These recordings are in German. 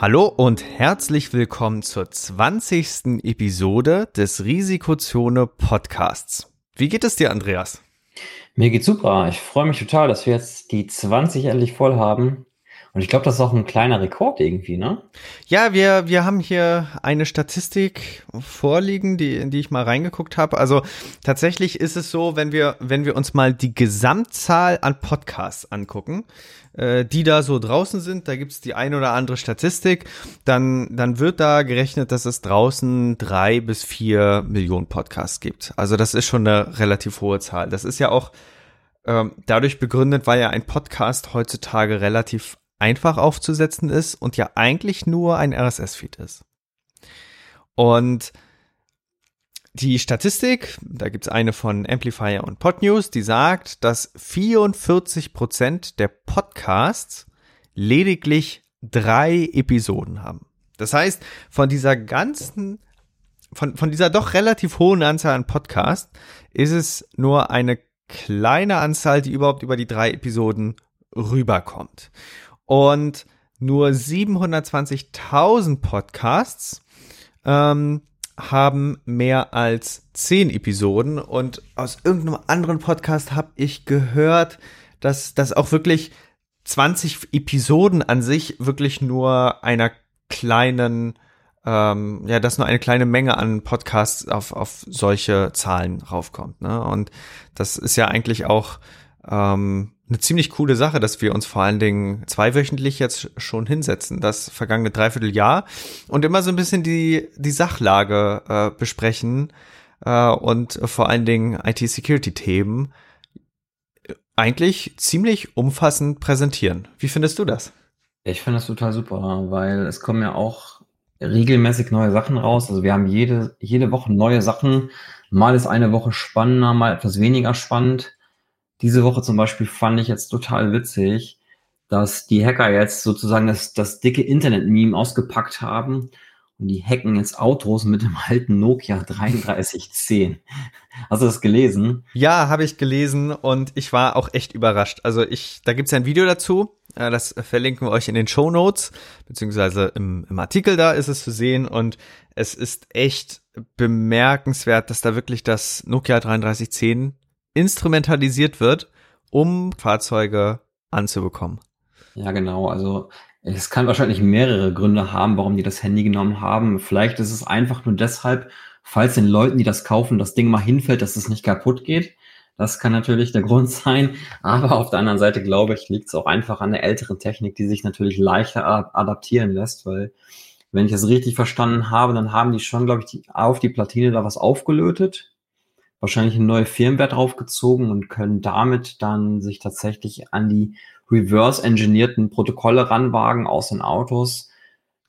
Hallo und herzlich willkommen zur 20. Episode des Risikozone Podcasts. Wie geht es dir, Andreas? Mir geht's super. Ich freue mich total, dass wir jetzt die 20 endlich voll haben. Und ich glaube, das ist auch ein kleiner Rekord irgendwie, ne? Ja, wir, wir haben hier eine Statistik vorliegen, die, in die ich mal reingeguckt habe. Also tatsächlich ist es so, wenn wir, wenn wir uns mal die Gesamtzahl an Podcasts angucken, äh, die da so draußen sind, da gibt's die ein oder andere Statistik, dann, dann wird da gerechnet, dass es draußen drei bis vier Millionen Podcasts gibt. Also das ist schon eine relativ hohe Zahl. Das ist ja auch ähm, dadurch begründet, weil ja ein Podcast heutzutage relativ einfach aufzusetzen ist und ja eigentlich nur ein RSS-Feed ist. Und die Statistik, da gibt's eine von Amplifier und Podnews, die sagt, dass 44 Prozent der Podcasts lediglich drei Episoden haben. Das heißt, von dieser ganzen, von, von dieser doch relativ hohen Anzahl an Podcasts ist es nur eine kleine Anzahl, die überhaupt über die drei Episoden rüberkommt. Und nur 720.000 Podcasts ähm, haben mehr als zehn Episoden und aus irgendeinem anderen Podcast habe ich gehört, dass das auch wirklich 20 Episoden an sich wirklich nur einer kleinen, ähm, ja, dass nur eine kleine Menge an Podcasts auf, auf solche Zahlen raufkommt. Ne? Und das ist ja eigentlich auch ähm, eine ziemlich coole Sache, dass wir uns vor allen Dingen zweiwöchentlich jetzt schon hinsetzen, das vergangene Dreivierteljahr und immer so ein bisschen die, die Sachlage äh, besprechen äh, und vor allen Dingen IT-Security-Themen eigentlich ziemlich umfassend präsentieren. Wie findest du das? Ich finde das total super, weil es kommen ja auch regelmäßig neue Sachen raus. Also wir haben jede, jede Woche neue Sachen. Mal ist eine Woche spannender, mal etwas weniger spannend. Diese Woche zum Beispiel fand ich jetzt total witzig, dass die Hacker jetzt sozusagen das, das dicke Internet-Meme ausgepackt haben und die hacken jetzt Autos mit dem alten Nokia 3310. Hast du das gelesen? Ja, habe ich gelesen und ich war auch echt überrascht. Also ich, da gibt's ja ein Video dazu, äh, das verlinken wir euch in den Show Notes, beziehungsweise im, im Artikel da ist es zu sehen und es ist echt bemerkenswert, dass da wirklich das Nokia 3310 instrumentalisiert wird, um Fahrzeuge anzubekommen. Ja, genau. Also es kann wahrscheinlich mehrere Gründe haben, warum die das Handy genommen haben. Vielleicht ist es einfach nur deshalb, falls den Leuten, die das kaufen, das Ding mal hinfällt, dass es nicht kaputt geht. Das kann natürlich der Grund sein. Aber auf der anderen Seite, glaube ich, liegt es auch einfach an der älteren Technik, die sich natürlich leichter adaptieren lässt, weil wenn ich es richtig verstanden habe, dann haben die schon, glaube ich, die, auf die Platine da was aufgelötet wahrscheinlich eine neue Firmware draufgezogen und können damit dann sich tatsächlich an die reverse-engineerten Protokolle ranwagen aus den Autos,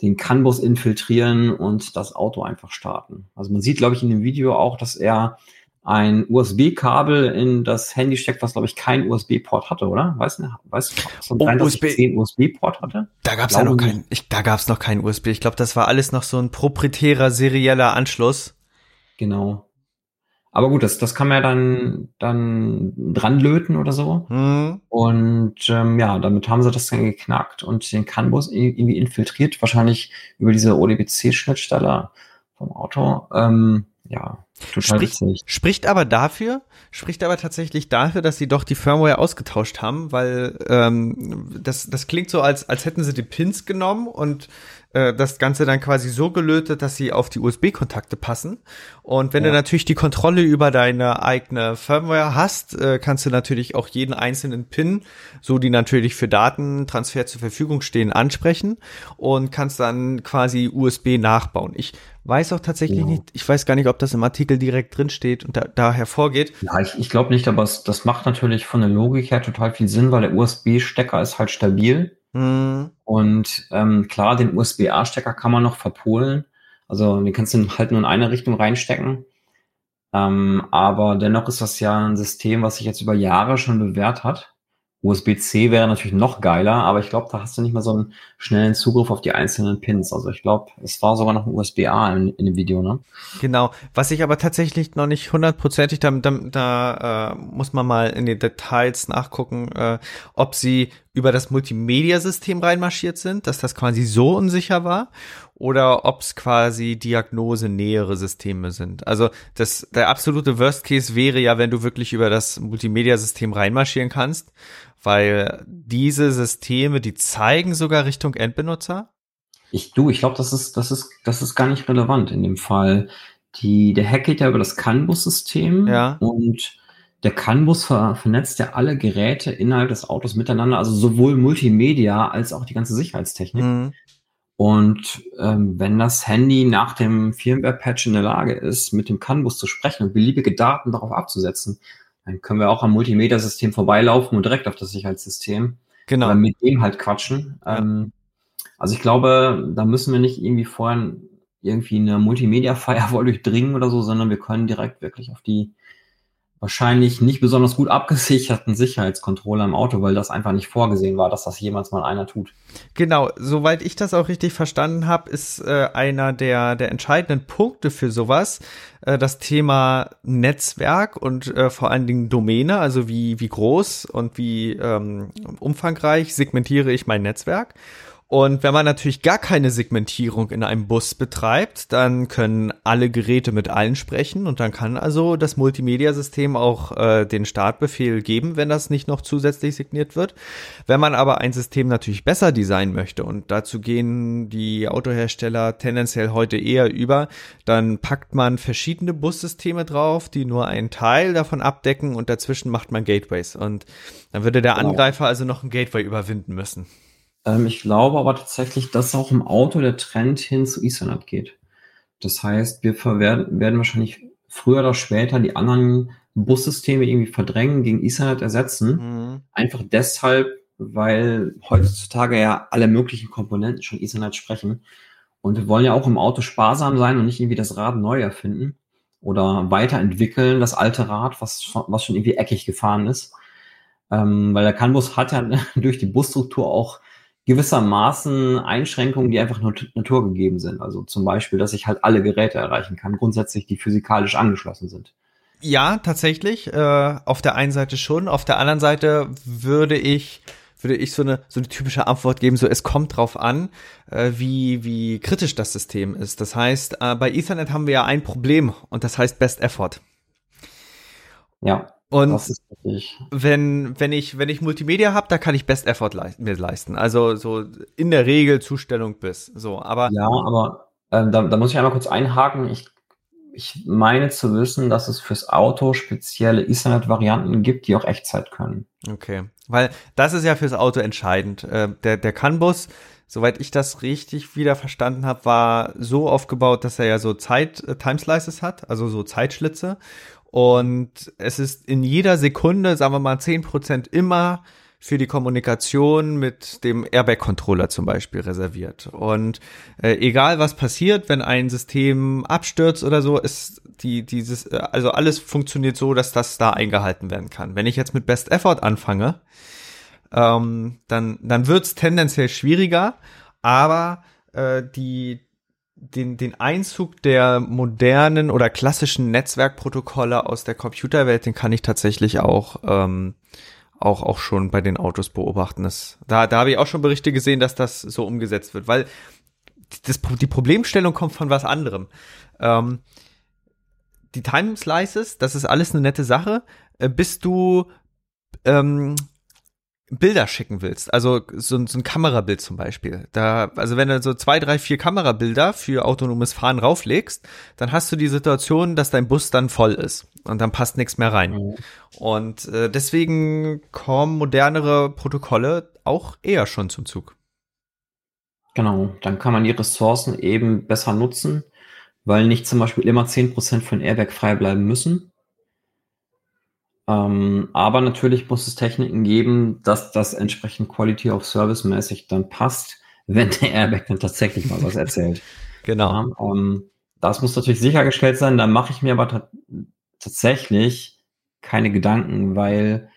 den CAN-Bus infiltrieren und das Auto einfach starten. Also man sieht, glaube ich, in dem Video auch, dass er ein USB-Kabel in das Handy steckt, was, glaube ich, kein USB-Port hatte, oder? Weißt du, weißt du, oh, USB, USB-Port hatte? Da gab es ja noch keinen, ich, da gab es noch keinen USB. Ich glaube, das war alles noch so ein proprietärer, serieller Anschluss. Genau. Aber gut, das, das kann man ja dann, dann dran löten oder so. Mhm. Und ähm, ja, damit haben sie das dann geknackt und den CAN-Bus irgendwie infiltriert, wahrscheinlich über diese ODBC-Schnittstelle vom Auto. Ähm, ja, total spricht, witzig. Spricht aber dafür, spricht aber tatsächlich dafür, dass sie doch die Firmware ausgetauscht haben, weil ähm, das, das klingt so, als, als hätten sie die Pins genommen und äh, das Ganze dann quasi so gelötet, dass sie auf die USB-Kontakte passen. Und wenn ja. du natürlich die Kontrolle über deine eigene Firmware hast, äh, kannst du natürlich auch jeden einzelnen Pin, so die natürlich für Datentransfer zur Verfügung stehen, ansprechen und kannst dann quasi USB nachbauen. Ich weiß auch tatsächlich ja. nicht, ich weiß gar nicht, ob das im Artikel direkt drin steht und da, da hervorgeht. Ja, ich, ich glaube nicht, aber es, das macht natürlich von der Logik her total viel Sinn, weil der USB-Stecker ist halt stabil. Mhm. Und ähm, klar, den USB-A-Stecker kann man noch verpolen. Also den kannst du halt nur in eine Richtung reinstecken. Ähm, aber dennoch ist das ja ein System, was sich jetzt über Jahre schon bewährt hat. USB-C wäre natürlich noch geiler, aber ich glaube, da hast du nicht mehr so einen schnellen Zugriff auf die einzelnen Pins. Also ich glaube, es war sogar noch ein USB-A in, in, dem Video, ne? Genau. Was ich aber tatsächlich noch nicht hundertprozentig, da, da, da äh, muss man mal in den Details nachgucken, äh, ob sie über das Multimedia-System reinmarschiert sind, dass das quasi so unsicher war oder ob es quasi Diagnose-nähere Systeme sind. Also das, der absolute Worst Case wäre ja, wenn du wirklich über das Multimedia-System reinmarschieren kannst, weil diese Systeme, die zeigen sogar Richtung Endbenutzer. Ich du, ich glaube, das ist, das ist, das ist gar nicht relevant in dem Fall. Die, der Hack geht ja über das CAN-Bus-System ja. und der CAN-Bus ver vernetzt ja alle Geräte innerhalb des Autos miteinander, also sowohl Multimedia als auch die ganze Sicherheitstechnik. Mhm. Und ähm, wenn das Handy nach dem Firmware-Patch in der Lage ist, mit dem CAN-Bus zu sprechen und beliebige Daten darauf abzusetzen, dann können wir auch am Multimedia-System vorbeilaufen und direkt auf das Sicherheitssystem. Genau. Oder mit dem halt quatschen. Ja. Ähm, also ich glaube, da müssen wir nicht irgendwie vorher irgendwie eine Multimedia-Firewall durchdringen oder so, sondern wir können direkt wirklich auf die wahrscheinlich nicht besonders gut abgesicherten Sicherheitscontroller im Auto, weil das einfach nicht vorgesehen war, dass das jemals mal einer tut. Genau, soweit ich das auch richtig verstanden habe, ist äh, einer der, der entscheidenden Punkte für sowas äh, das Thema Netzwerk und äh, vor allen Dingen Domäne, also wie, wie groß und wie ähm, umfangreich segmentiere ich mein Netzwerk. Und wenn man natürlich gar keine Segmentierung in einem Bus betreibt, dann können alle Geräte mit allen sprechen und dann kann also das Multimedia-System auch äh, den Startbefehl geben, wenn das nicht noch zusätzlich signiert wird. Wenn man aber ein System natürlich besser designen möchte und dazu gehen die Autohersteller tendenziell heute eher über, dann packt man verschiedene Bussysteme drauf, die nur einen Teil davon abdecken und dazwischen macht man Gateways und dann würde der genau. Angreifer also noch ein Gateway überwinden müssen. Ähm, ich glaube aber tatsächlich, dass auch im Auto der Trend hin zu Ethernet geht. Das heißt, wir werden, werden wahrscheinlich früher oder später die anderen Bussysteme irgendwie verdrängen, gegen Ethernet ersetzen. Mhm. Einfach deshalb, weil heutzutage ja alle möglichen Komponenten schon Ethernet sprechen. Und wir wollen ja auch im Auto sparsam sein und nicht irgendwie das Rad neu erfinden oder weiterentwickeln, das alte Rad, was, was schon irgendwie eckig gefahren ist. Ähm, weil der CAN-Bus hat ja durch die Busstruktur auch gewissermaßen Einschränkungen, die einfach nur naturgegeben sind. Also zum Beispiel, dass ich halt alle Geräte erreichen kann, grundsätzlich, die physikalisch angeschlossen sind. Ja, tatsächlich. Äh, auf der einen Seite schon. Auf der anderen Seite würde ich würde ich so eine so eine typische Antwort geben, so es kommt drauf an, äh, wie wie kritisch das System ist. Das heißt, äh, bei Ethernet haben wir ja ein Problem und das heißt Best Effort. Ja. Und wenn, wenn ich, wenn ich Multimedia habe, da kann ich Best Effort le mir leisten. Also so in der Regel Zustellung bis. So, aber. Ja, aber äh, da, da muss ich einmal kurz einhaken. Ich, ich meine zu wissen, dass es fürs Auto spezielle Ethernet-Varianten gibt, die auch Echtzeit können. Okay. Weil das ist ja fürs Auto entscheidend. Äh, der, der CAN-Bus, soweit ich das richtig wieder verstanden habe, war so aufgebaut, dass er ja so Zeit, äh, Timeslices hat, also so Zeitschlitze. Und es ist in jeder Sekunde, sagen wir mal, zehn Prozent immer für die Kommunikation mit dem Airbag-Controller zum Beispiel reserviert. Und äh, egal was passiert, wenn ein System abstürzt oder so, ist die, dieses, äh, also alles funktioniert so, dass das da eingehalten werden kann. Wenn ich jetzt mit Best Effort anfange, ähm, dann, dann wird's tendenziell schwieriger, aber äh, die, den, den Einzug der modernen oder klassischen Netzwerkprotokolle aus der Computerwelt, den kann ich tatsächlich auch, ähm, auch, auch schon bei den Autos beobachten. Das, da, da habe ich auch schon Berichte gesehen, dass das so umgesetzt wird, weil das, die Problemstellung kommt von was anderem. Ähm, die Time Slices, das ist alles eine nette Sache. Äh, bist du ähm, Bilder schicken willst, also so, so ein Kamerabild zum Beispiel, da, also wenn du so zwei, drei, vier Kamerabilder für autonomes Fahren rauflegst, dann hast du die Situation, dass dein Bus dann voll ist und dann passt nichts mehr rein. Mhm. Und äh, deswegen kommen modernere Protokolle auch eher schon zum Zug. Genau, dann kann man die Ressourcen eben besser nutzen, weil nicht zum Beispiel immer zehn Prozent von Airbag frei bleiben müssen, ähm, aber natürlich muss es Techniken geben, dass das entsprechend Quality of Service mäßig dann passt, wenn der Airbag dann tatsächlich mal was erzählt. Genau. Ja, ähm, das muss natürlich sichergestellt sein. Da mache ich mir aber tatsächlich keine Gedanken, weil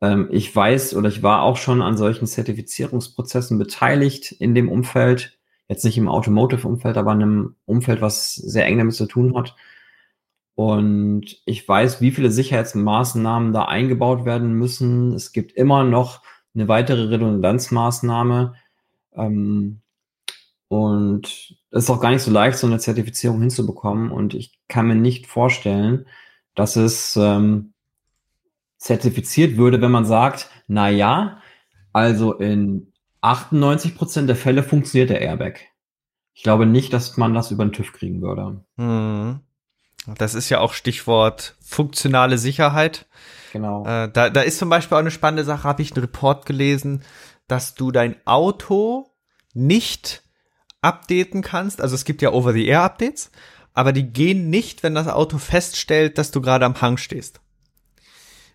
ähm, ich weiß oder ich war auch schon an solchen Zertifizierungsprozessen beteiligt in dem Umfeld. Jetzt nicht im Automotive-Umfeld, aber in einem Umfeld, was sehr eng damit zu tun hat. Und ich weiß, wie viele Sicherheitsmaßnahmen da eingebaut werden müssen. Es gibt immer noch eine weitere Redundanzmaßnahme. Ähm, und es ist auch gar nicht so leicht, so eine Zertifizierung hinzubekommen. Und ich kann mir nicht vorstellen, dass es ähm, zertifiziert würde, wenn man sagt, na ja, also in 98 Prozent der Fälle funktioniert der Airbag. Ich glaube nicht, dass man das über den TÜV kriegen würde. Hm. Das ist ja auch Stichwort funktionale Sicherheit. Genau. Äh, da, da ist zum Beispiel auch eine spannende Sache, habe ich einen Report gelesen, dass du dein Auto nicht updaten kannst. Also es gibt ja Over-the-Air-Updates, aber die gehen nicht, wenn das Auto feststellt, dass du gerade am Hang stehst.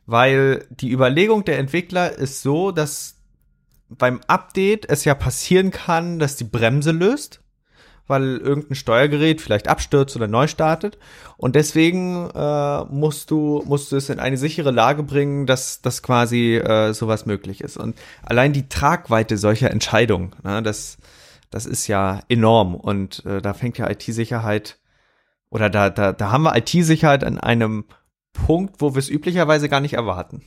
Weil die Überlegung der Entwickler ist so, dass beim Update es ja passieren kann, dass die Bremse löst weil irgendein Steuergerät vielleicht abstürzt oder neu startet. Und deswegen äh, musst du musst du es in eine sichere Lage bringen, dass dass quasi äh, sowas möglich ist. Und allein die Tragweite solcher Entscheidungen, ne, das das ist ja enorm. Und äh, da fängt ja IT-Sicherheit oder da da da haben wir IT-Sicherheit an einem Punkt, wo wir es üblicherweise gar nicht erwarten.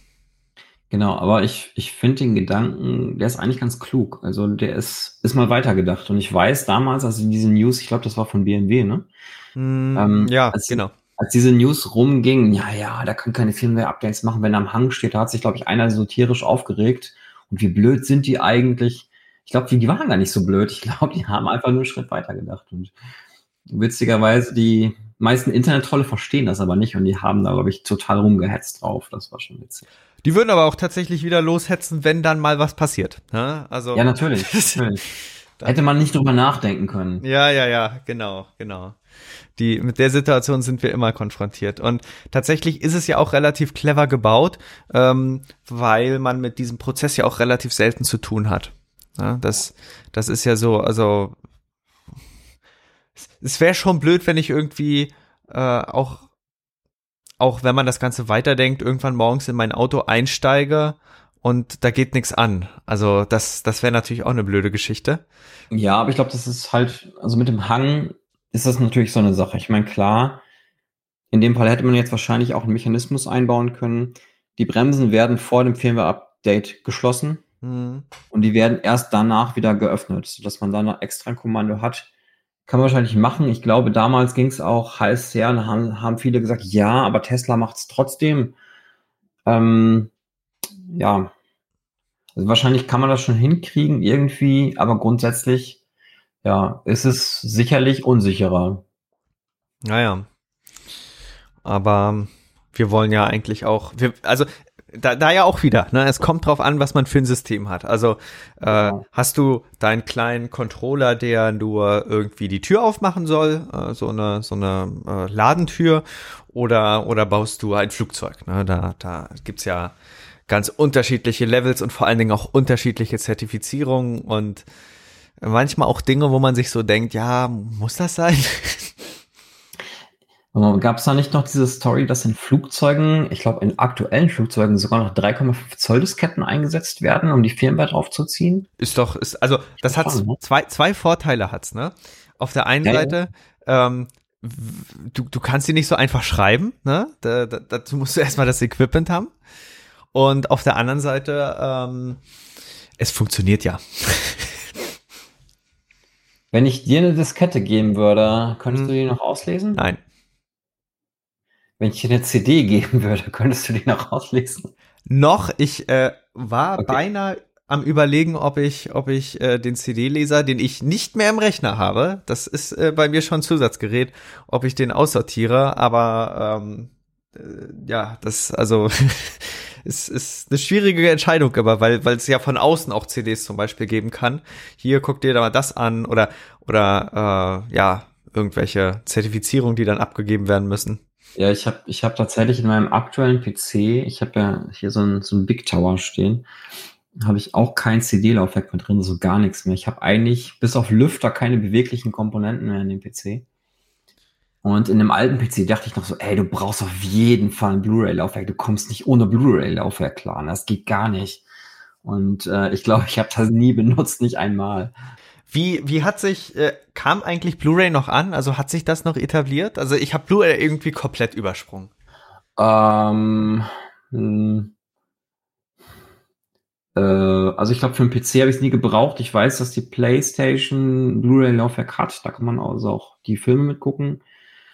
Genau, aber ich, ich finde den Gedanken, der ist eigentlich ganz klug. Also der ist, ist mal weitergedacht. Und ich weiß damals, also diese News, ich glaube, das war von BMW, ne? Mm, ähm, ja, als, genau. Als diese News rumging, ja, ja, da können keine Firmware-Updates machen, wenn er am Hang steht, da hat sich, glaube ich, einer so tierisch aufgeregt. Und wie blöd sind die eigentlich? Ich glaube, die, waren gar nicht so blöd. Ich glaube, die haben einfach nur einen Schritt weiter gedacht. Und witzigerweise, die meisten Internet-Trolle verstehen das aber nicht und die haben da, glaube ich, total rumgehetzt drauf. Das war schon witzig. Die würden aber auch tatsächlich wieder loshetzen, wenn dann mal was passiert. Ja, also ja natürlich. natürlich. Hätte man nicht drüber nachdenken können. Ja, ja, ja, genau, genau. Die, mit der Situation sind wir immer konfrontiert. Und tatsächlich ist es ja auch relativ clever gebaut, ähm, weil man mit diesem Prozess ja auch relativ selten zu tun hat. Ja, das, das ist ja so, also es wäre schon blöd, wenn ich irgendwie äh, auch auch wenn man das Ganze weiterdenkt, irgendwann morgens in mein Auto einsteige und da geht nichts an. Also das, das wäre natürlich auch eine blöde Geschichte. Ja, aber ich glaube, das ist halt, also mit dem Hang ist das natürlich so eine Sache. Ich meine, klar, in dem Fall hätte man jetzt wahrscheinlich auch einen Mechanismus einbauen können. Die Bremsen werden vor dem Firmware-Update geschlossen mhm. und die werden erst danach wieder geöffnet, sodass man dann noch extra ein Kommando hat, kann man wahrscheinlich machen. Ich glaube, damals ging es auch heiß her und haben, haben viele gesagt, ja, aber Tesla macht es trotzdem. Ähm, ja, also wahrscheinlich kann man das schon hinkriegen irgendwie, aber grundsätzlich, ja, ist es sicherlich unsicherer. Naja. Aber wir wollen ja eigentlich auch, wir, also da, da ja auch wieder, ne? Es kommt drauf an, was man für ein System hat. Also äh, ja. hast du deinen kleinen Controller, der nur irgendwie die Tür aufmachen soll, äh, so eine so eine äh, Ladentür, oder oder baust du ein Flugzeug? Ne? Da da gibt's ja ganz unterschiedliche Levels und vor allen Dingen auch unterschiedliche Zertifizierungen und manchmal auch Dinge, wo man sich so denkt, ja, muss das sein? Gab es da nicht noch diese Story, dass in Flugzeugen, ich glaube in aktuellen Flugzeugen sogar noch 3,5 Zoll Disketten eingesetzt werden, um die Firmware draufzuziehen? Ist doch, ist, also das hat ne? zwei, zwei Vorteile hat's, ne? Auf der einen ja, Seite, ja. Ähm, du, du kannst sie nicht so einfach schreiben, ne? Da, da, dazu musst du erstmal das Equipment haben. Und auf der anderen Seite, ähm, es funktioniert ja. Wenn ich dir eine Diskette geben würde, könntest hm. du die noch auslesen? Nein. Wenn ich dir eine CD geben würde, könntest du die noch auslesen? Noch, ich äh, war Okay. beinahe am überlegen, ob ich, ob ich äh, den CD-Leser, den ich nicht mehr im Rechner habe, das ist äh, bei mir schon ein Zusatzgerät, ob ich den aussortiere, aber ähm, äh, ja, das, also es ist eine schwierige Entscheidung immer, weil weil es ja von außen auch CDs zum Beispiel geben kann. Hier guck dir da mal das an oder oder äh, ja irgendwelche Zertifizierungen, die dann abgegeben werden müssen. Ja, ich habe ich hab tatsächlich in meinem aktuellen PC, ich habe ja hier so ein, so ein Big Tower stehen, habe ich auch kein CD-Laufwerk mehr drin, so gar nichts mehr. Ich habe eigentlich bis auf Lüfter keine beweglichen Komponenten mehr in dem PC. Und in dem alten PC dachte ich noch so, ey, du brauchst auf jeden Fall ein Blu-ray-Laufwerk. Du kommst nicht ohne Blu-ray-Laufwerk klar. Das geht gar nicht. Und äh, ich glaube, ich habe das nie benutzt, nicht einmal. Wie, wie hat sich, äh, kam eigentlich Blu-ray noch an? Also hat sich das noch etabliert? Also ich habe Blu-ray irgendwie komplett übersprungen. Ähm, hm, äh, also ich glaube, für einen PC habe ich es nie gebraucht. Ich weiß, dass die PlayStation Blu-ray-Laufwerk hat. Da kann man also auch die Filme mitgucken.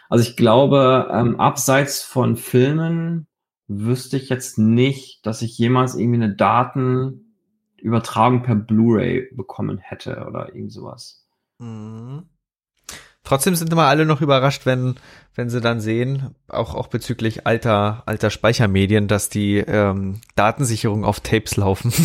Also ich glaube, ähm, abseits von Filmen wüsste ich jetzt nicht, dass ich jemals irgendwie eine Datenübertragung per Blu-ray bekommen hätte oder irgend sowas. Mhm. Trotzdem sind immer alle noch überrascht, wenn, wenn sie dann sehen, auch, auch bezüglich alter, alter Speichermedien, dass die ähm, Datensicherung auf Tapes laufen.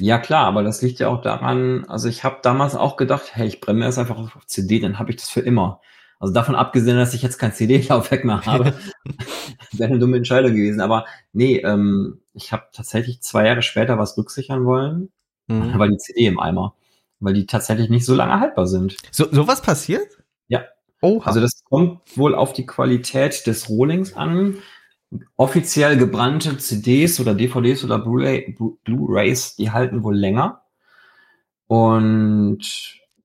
Ja klar, aber das liegt ja auch daran, also ich habe damals auch gedacht, hey, ich brenne mir das einfach auf CD, dann habe ich das für immer. Also davon abgesehen, dass ich jetzt kein CD-Laufwerk mehr habe, wäre eine dumme Entscheidung gewesen. Aber nee, ähm, ich habe tatsächlich zwei Jahre später was rücksichern wollen, Mhm. weil die CD im Eimer, weil die tatsächlich nicht so lange haltbar sind. So, sowas passiert? Ja. Oh, Also das kommt wohl auf die Qualität des Rohlings an. Offiziell gebrannte CDs oder DVDs oder Blu-ray- Blu- Blu-rays, die halten wohl länger. Und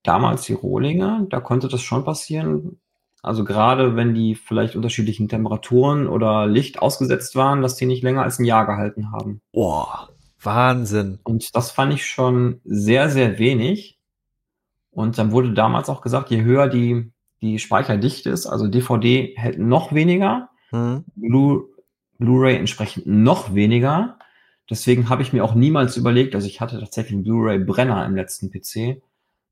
damals die Rohlinge, da konnte das schon passieren. Also gerade wenn die vielleicht unterschiedlichen Temperaturen oder Licht ausgesetzt waren, dass die nicht länger als ein Jahr gehalten haben. oh, Wahnsinn. Und das fand ich schon sehr, sehr wenig. Und dann wurde damals auch gesagt, je höher die, die Speicherdichte ist, also DVD hält noch weniger, Mhm. Blu- Blu-ray entsprechend noch weniger. Deswegen habe ich mir auch niemals überlegt, also ich hatte tatsächlich einen Blu-ray-Brenner im letzten PC,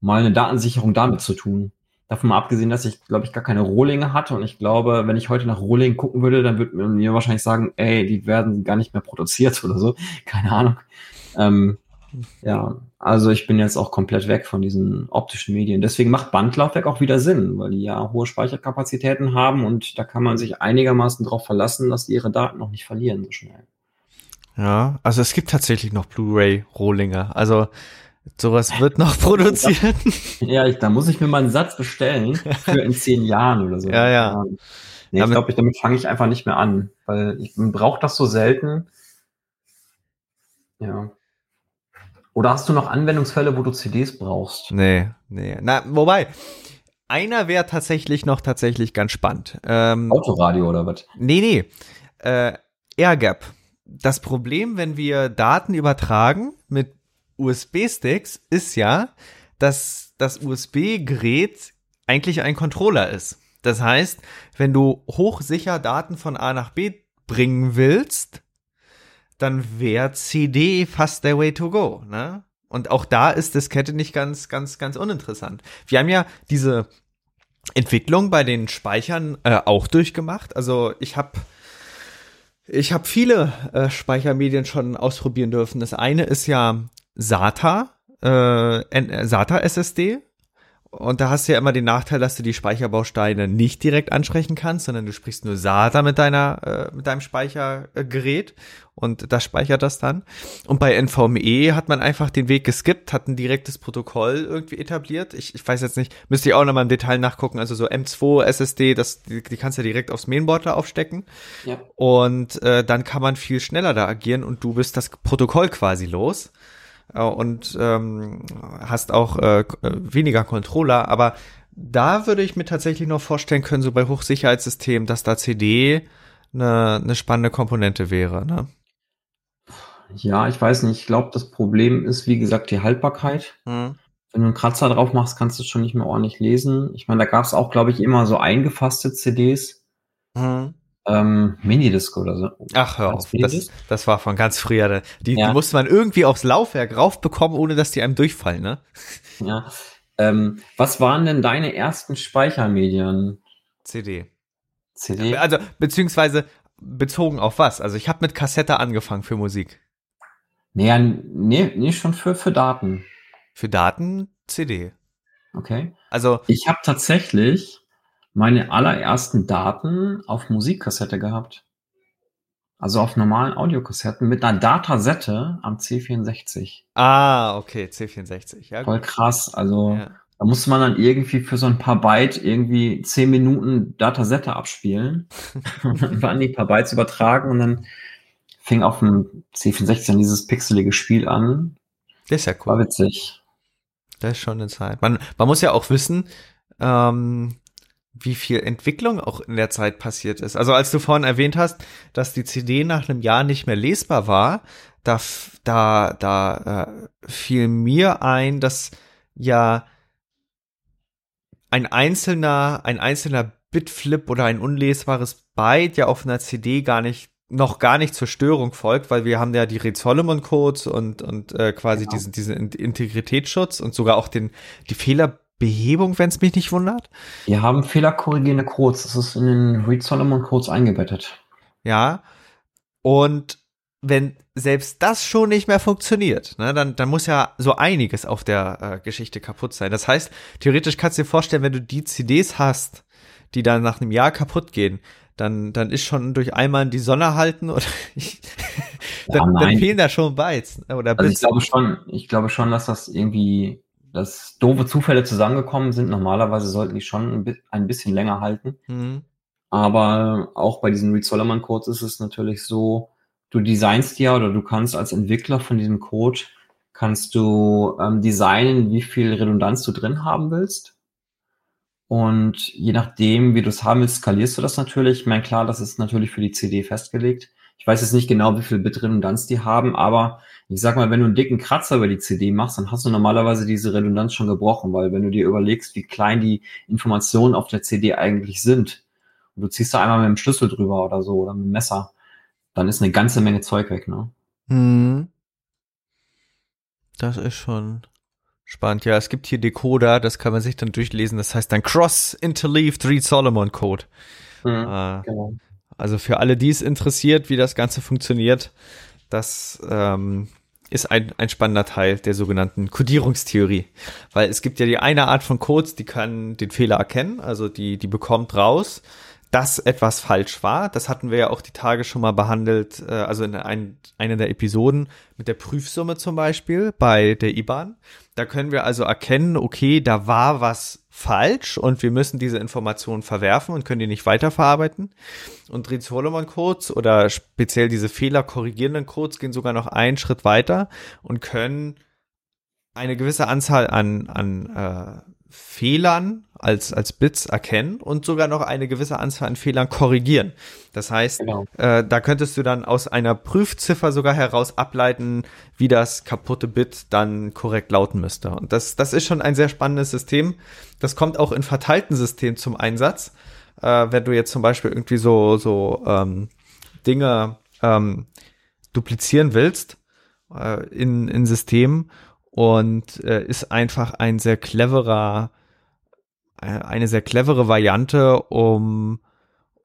mal eine Datensicherung damit zu tun. Davon mal abgesehen, dass ich, glaube ich, gar keine Rohlinge hatte. Und ich glaube, wenn ich heute nach Rohlingen gucken würde, dann würde man mir wahrscheinlich sagen, ey, die werden gar nicht mehr produziert oder so. Keine Ahnung. Ähm, ja, also ich bin jetzt auch komplett weg von diesen optischen Medien. Deswegen macht Bandlaufwerk auch wieder Sinn, weil die ja hohe Speicherkapazitäten haben und da kann man sich einigermaßen darauf verlassen, dass die ihre Daten noch nicht verlieren so schnell. Ja, also es gibt tatsächlich noch Blu-ray-Rohlinge. Also sowas wird noch produziert. Ja, ich, da muss ich mir mal einen Satz bestellen für in zehn Jahren oder so. Ja, ja. Nee, ich Damit- glaube, ich, damit fange ich einfach nicht mehr an, weil ich brauche das so selten. Ja. Oder hast du noch Anwendungsfälle, wo du CDs brauchst? Nee, nee. Na, wobei, einer wäre tatsächlich noch tatsächlich ganz spannend. Ähm, Autoradio oder was? Nee, nee. Äh, AirGap. Das Problem, wenn wir Daten übertragen mit USB-Sticks, ist ja, dass das USB-Gerät eigentlich ein Controller ist. Das heißt, wenn du hochsicher Daten von A nach B bringen willst, dann wäre CD fast der way to go, ne? Und auch da ist Diskette nicht ganz, ganz, ganz uninteressant. Wir haben ja diese Entwicklung bei den Speichern äh, auch durchgemacht. Also ich habe ich habe viele äh, Speichermedien schon ausprobieren dürfen. Das eine ist ja SATA, äh, äh, SATA SSD. Und da hast du ja immer den Nachteil, dass du die Speicherbausteine nicht direkt ansprechen kannst, sondern du sprichst nur SATA mit deiner, äh, mit deinem Speichergerät und das speichert das dann. Und bei NVMe hat man einfach den Weg geskippt, hat ein direktes Protokoll irgendwie etabliert. Ich, ich weiß jetzt nicht, müsste ich auch noch mal im Detail nachgucken. Also so M2 SSD, das, die, die kannst du ja direkt aufs Mainboard da aufstecken. Ja. Und äh, dann kann man viel schneller da agieren und du bist das Protokoll quasi los und ähm, hast auch äh, äh, weniger Controller. Aber da würde ich mir tatsächlich noch vorstellen können, so bei Hochsicherheitssystemen, dass da CD eine, eine spannende Komponente wäre. Ne? Ja, ich weiß nicht. Ich glaube, das Problem ist, wie gesagt, die Haltbarkeit. Hm. Wenn du einen Kratzer drauf machst, kannst du es schon nicht mehr ordentlich lesen. Ich meine, da gab es auch, glaube ich, immer so eingefasste CDs. Hm. Ähm, Minidisc oder so. Ach, hör auf. Das, das war von ganz früher. Die, Ja. die musste man irgendwie aufs Laufwerk raufbekommen, ohne dass die einem durchfallen, ne? Ja. Ähm, was waren denn deine ersten Speichermedien? CD. CD? Also, beziehungsweise bezogen auf was? Also, ich habe mit Kassette angefangen für Musik. Nee, nee, nee, schon für, für Daten. Für Daten CD. Okay. Also, Ich habe tatsächlich meine allerersten Daten auf Musikkassette gehabt. Also auf normalen Audiokassetten mit einer Datasette am C64. ah, okay, C64. Ja, Voll gut. krass. Also Ja. da musste man dann irgendwie für so ein paar Byte irgendwie zehn Minuten Datasette abspielen. und dann waren die paar Bytes übertragen und dann fing auf dem C64 dann dieses pixelige Spiel an. Das ist ja War cool. witzig. Das ist schon eine Zeit. Man, man muss ja auch wissen, ähm, wie viel Entwicklung auch in der Zeit passiert ist. Also als du vorhin erwähnt hast, dass die CD nach einem Jahr nicht mehr lesbar war, da, da, da äh, fiel mir ein, dass ja ein einzelner, ein einzelner Bitflip oder ein unlesbares Byte ja auf einer CD gar nicht noch gar nicht zur Störung folgt, weil wir haben ja die Reed-Solomon-Codes und, und äh, quasi Genau. diesen, diesen In- Integritätsschutz und sogar auch den, die Fehlerbehebung, wenn es mich nicht wundert. Wir haben fehlerkorrigierende Codes. Das ist in den Read-Solomon-Codes eingebettet. Ja. Und wenn selbst das schon nicht mehr funktioniert, ne, dann, dann muss ja so einiges auf der äh, Geschichte kaputt sein. Das heißt, theoretisch kannst du dir vorstellen, wenn du die CDs hast, die dann nach einem Jahr kaputt gehen, dann, dann ist schon durch einmal in die Sonne halten oder Ja, dann, fehlen da schon Bytes äh, oder Also ich glaube schon, ich glaube schon, dass das irgendwie, dass doofe Zufälle zusammengekommen sind. Normalerweise sollten die schon ein, bi- ein bisschen länger halten. Mhm. Aber auch bei diesen Read-Solomon-Codes ist es natürlich so, du designst ja oder du kannst als Entwickler von diesem Code, kannst du ähm, designen, wie viel Redundanz du drin haben willst. Und je nachdem, wie du es haben willst, skalierst du das natürlich. Ich meine, klar, das ist natürlich für die CD festgelegt. Ich weiß jetzt nicht genau, wie viel Bit Redundanz die haben, aber ich sag mal, wenn du einen dicken Kratzer über die CD machst, dann hast du normalerweise diese Redundanz schon gebrochen, weil wenn du dir überlegst, wie klein die Informationen auf der CD eigentlich sind, und du ziehst da einmal mit dem Schlüssel drüber oder so oder mit dem Messer, dann ist eine ganze Menge Zeug weg, ne? Mhm. Das ist schon spannend. Ja, es gibt hier Decoder, das kann man sich dann durchlesen. Das heißt dann Cross-Interleaved Read-Solomon-Code. Äh, Genau. Also für alle, die es interessiert, wie das Ganze funktioniert, das ähm, ist ein, ein spannender Teil der sogenannten Codierungstheorie. Weil es gibt ja die eine Art von Codes, die kann den Fehler erkennen, also die, die bekommt raus, dass etwas falsch war. Das hatten wir ja auch die Tage schon mal behandelt, äh, also in ein, einer der Episoden mit der Prüfsumme zum Beispiel bei der IBAN. Da können wir also erkennen, okay, da war was falsch und wir müssen diese Informationen verwerfen und können die nicht weiterverarbeiten. Und Reed-Solomon-Codes oder speziell diese fehlerkorrigierenden Codes gehen sogar noch einen Schritt weiter und können eine gewisse Anzahl an, an äh, Fehlern als, als Bits erkennen und sogar noch eine gewisse Anzahl an Fehlern korrigieren. Das heißt, Genau. äh, da könntest du dann aus einer Prüfziffer sogar heraus ableiten, wie das kaputte Bit dann korrekt lauten müsste. Und das, das ist schon ein sehr spannendes System. Das kommt auch in verteilten Systemen zum Einsatz. Äh, wenn du jetzt zum Beispiel irgendwie so, so ähm, Dinge ähm, duplizieren willst äh, in, in Systemen und äh, ist einfach ein sehr cleverer, äh, eine sehr clevere Variante, um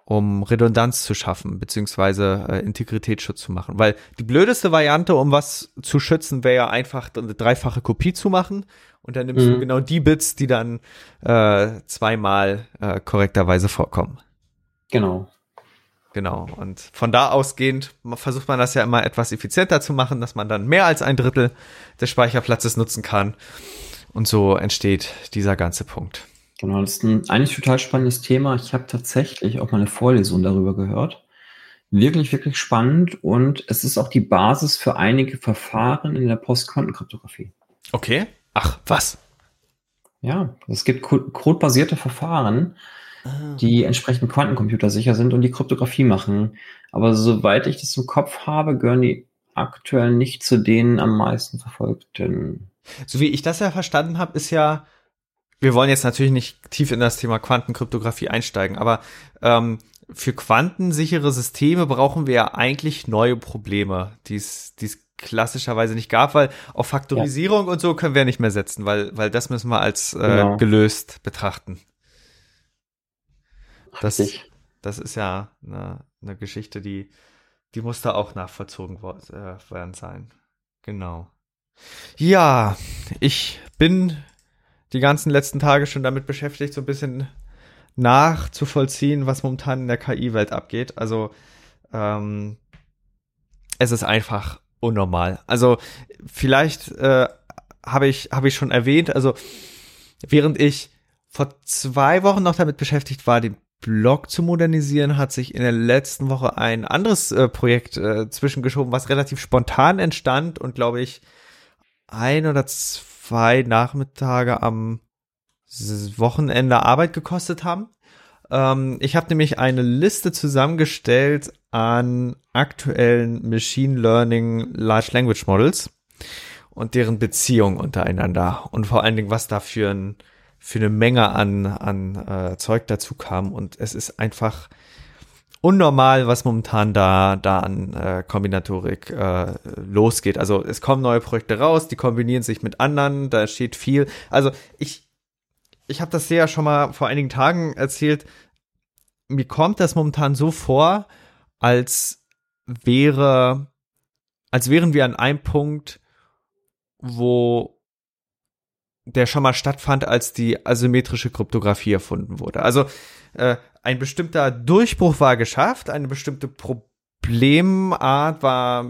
um Redundanz zu schaffen, beziehungsweise äh, Integritätsschutz zu machen. Weil die blödeste Variante, um was zu schützen, wäre ja einfach eine dreifache Kopie zu machen und dann nimmst du Mhm. genau die Bits, die dann äh, zweimal äh, korrekterweise vorkommen. Genau. Genau. Und von da ausgehend versucht man das ja immer etwas effizienter zu machen, dass man dann mehr als ein Drittel des Speicherplatzes nutzen kann. Und so entsteht dieser ganze Punkt. Genau, das ist ein eigentlich total spannendes Thema. Ich habe tatsächlich auch mal eine Vorlesung darüber gehört. Wirklich, wirklich spannend und es ist auch die Basis für einige Verfahren in der Postquantenkryptographie. Okay. Ach, was? Ja, es gibt co- codebasierte Verfahren, die entsprechend quantencomputersicher sind und die Kryptographie machen. Aber soweit ich das im Kopf habe, gehören die aktuell nicht zu den am meisten verfolgten. So wie ich das ja verstanden habe, ist ja, wir wollen jetzt natürlich nicht tief in das Thema Quantenkryptographie einsteigen, aber ähm, für quantensichere Systeme brauchen wir ja eigentlich neue Probleme, die es klassischerweise nicht gab, weil auf Faktorisierung ja. und so können wir nicht mehr setzen, weil, weil das müssen wir als äh, genau. gelöst betrachten. Das, das ist ja eine, eine Geschichte, die, die muss da auch nachvollzogen äh, werden sein. Genau. Ja, ich bin die ganzen letzten Tage schon damit beschäftigt, so ein bisschen nachzuvollziehen, was momentan in der KI-Welt abgeht. Also ähm, es ist einfach unnormal. Also vielleicht äh, habe ich habe ich schon erwähnt. Also während ich vor zwei Wochen noch damit beschäftigt war, den Blog zu modernisieren, hat sich in der letzten Woche ein anderes äh, Projekt äh, zwischengeschoben, was relativ spontan entstand und glaube ich ein oder zwei Nachmittage am Wochenende Arbeit gekostet haben. Ähm, ich habe nämlich eine Liste zusammengestellt an aktuellen Machine Learning Large Language Models und deren Beziehung untereinander und vor allen Dingen, was da für, ein, für eine Menge an, an äh, Zeug dazu kam. Und es ist einfach unnormal, was momentan da, da an äh, Kombinatorik äh, losgeht. Also es kommen neue Projekte raus, die kombinieren sich mit anderen, da steht viel. Also ich, ich habe das ja schon mal vor einigen Tagen erzählt. Mir kommt das momentan so vor, als wäre, als wären wir an einem Punkt, wo der schon mal stattfand, als die asymmetrische Kryptographie erfunden wurde. Also äh, ein bestimmter Durchbruch war geschafft, eine bestimmte Problemart war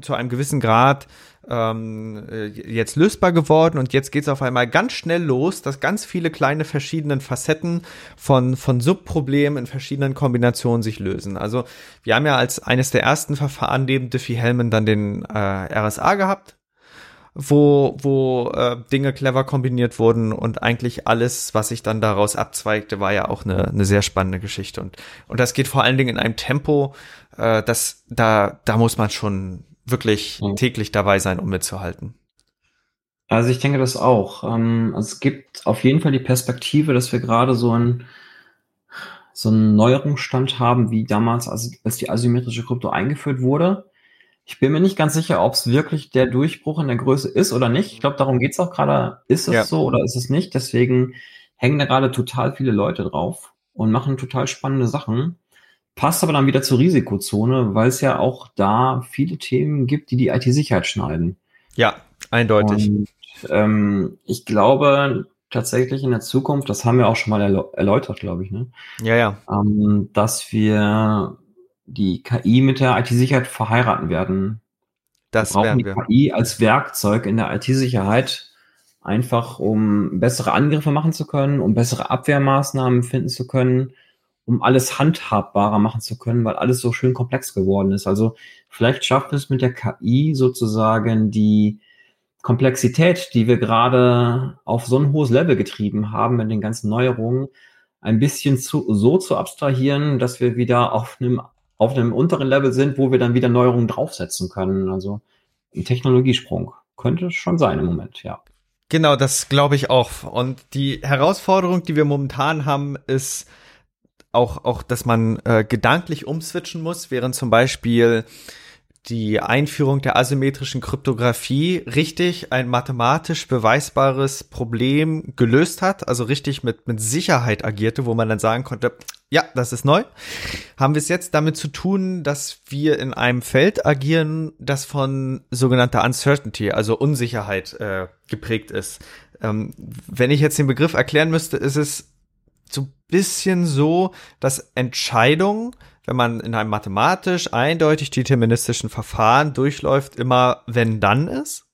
zu einem gewissen Grad ähm, äh, jetzt lösbar geworden und jetzt geht es auf einmal ganz schnell los, dass ganz viele kleine verschiedenen Facetten von, von Subproblemen in verschiedenen Kombinationen sich lösen. Also wir haben ja als eines der ersten Verfahren neben Diffie-Hellman dann den äh, RSA gehabt, wo, wo äh, Dinge clever kombiniert wurden und eigentlich alles, was sich dann daraus abzweigte, war ja auch eine, eine sehr spannende Geschichte. Und, und das geht vor allen Dingen in einem Tempo, äh, das, da, da muss man schon wirklich mhm. täglich dabei sein, um mitzuhalten. Also ich denke das auch. Ähm, also es gibt auf jeden Fall die Perspektive, dass wir gerade so einen so einen Neuerungsstand haben, wie damals, als, als die asymmetrische Krypto eingeführt wurde. Ich bin mir nicht ganz sicher, ob es wirklich der Durchbruch in der Größe ist oder nicht. Ich glaube, darum geht es auch gerade. Ist es ja. so oder ist es nicht? Deswegen hängen da gerade total viele Leute drauf und machen total spannende Sachen. Passt aber dann wieder zur Risikozone, weil es ja auch da viele Themen gibt, die die IT-Sicherheit schneiden. Ja, eindeutig. Und, ähm, ich glaube tatsächlich in der Zukunft, das haben wir auch schon mal erläutert, glaube ich, ne? Ja, ja. Ähm, dass wir die KI mit der IT-Sicherheit verheiraten werden. Das wir brauchen die wir. KI als Werkzeug in der IT-Sicherheit einfach, um bessere Angriffe machen zu können, um bessere Abwehrmaßnahmen finden zu können, um alles handhabbarer machen zu können, weil alles so schön komplex geworden ist. Also vielleicht schafft es mit der KI sozusagen die Komplexität, die wir gerade auf so ein hohes Level getrieben haben mit den ganzen Neuerungen, ein bisschen zu, so zu abstrahieren, dass wir wieder auf einem, auf einem unteren Level sind, wo wir dann wieder Neuerungen draufsetzen können. Also ein Technologiesprung könnte schon sein im Moment, ja. Genau, das glaube ich auch. Und die Herausforderung, die wir momentan haben, ist, auch, auch, dass man äh, gedanklich umswitchen muss, während zum Beispiel die Einführung der asymmetrischen Kryptographie richtig ein mathematisch beweisbares Problem gelöst hat, also richtig mit, mit Sicherheit agierte, wo man dann sagen konnte, ja, das ist neu, haben wir es jetzt damit zu tun, dass wir in einem Feld agieren, das von sogenannter Uncertainty, also Unsicherheit äh, geprägt ist. Ähm, wenn ich jetzt den Begriff erklären müsste, ist es so bisschen so, dass Entscheidungen, wenn man in einem mathematisch eindeutig deterministischen Verfahren durchläuft, immer wenn dann ist.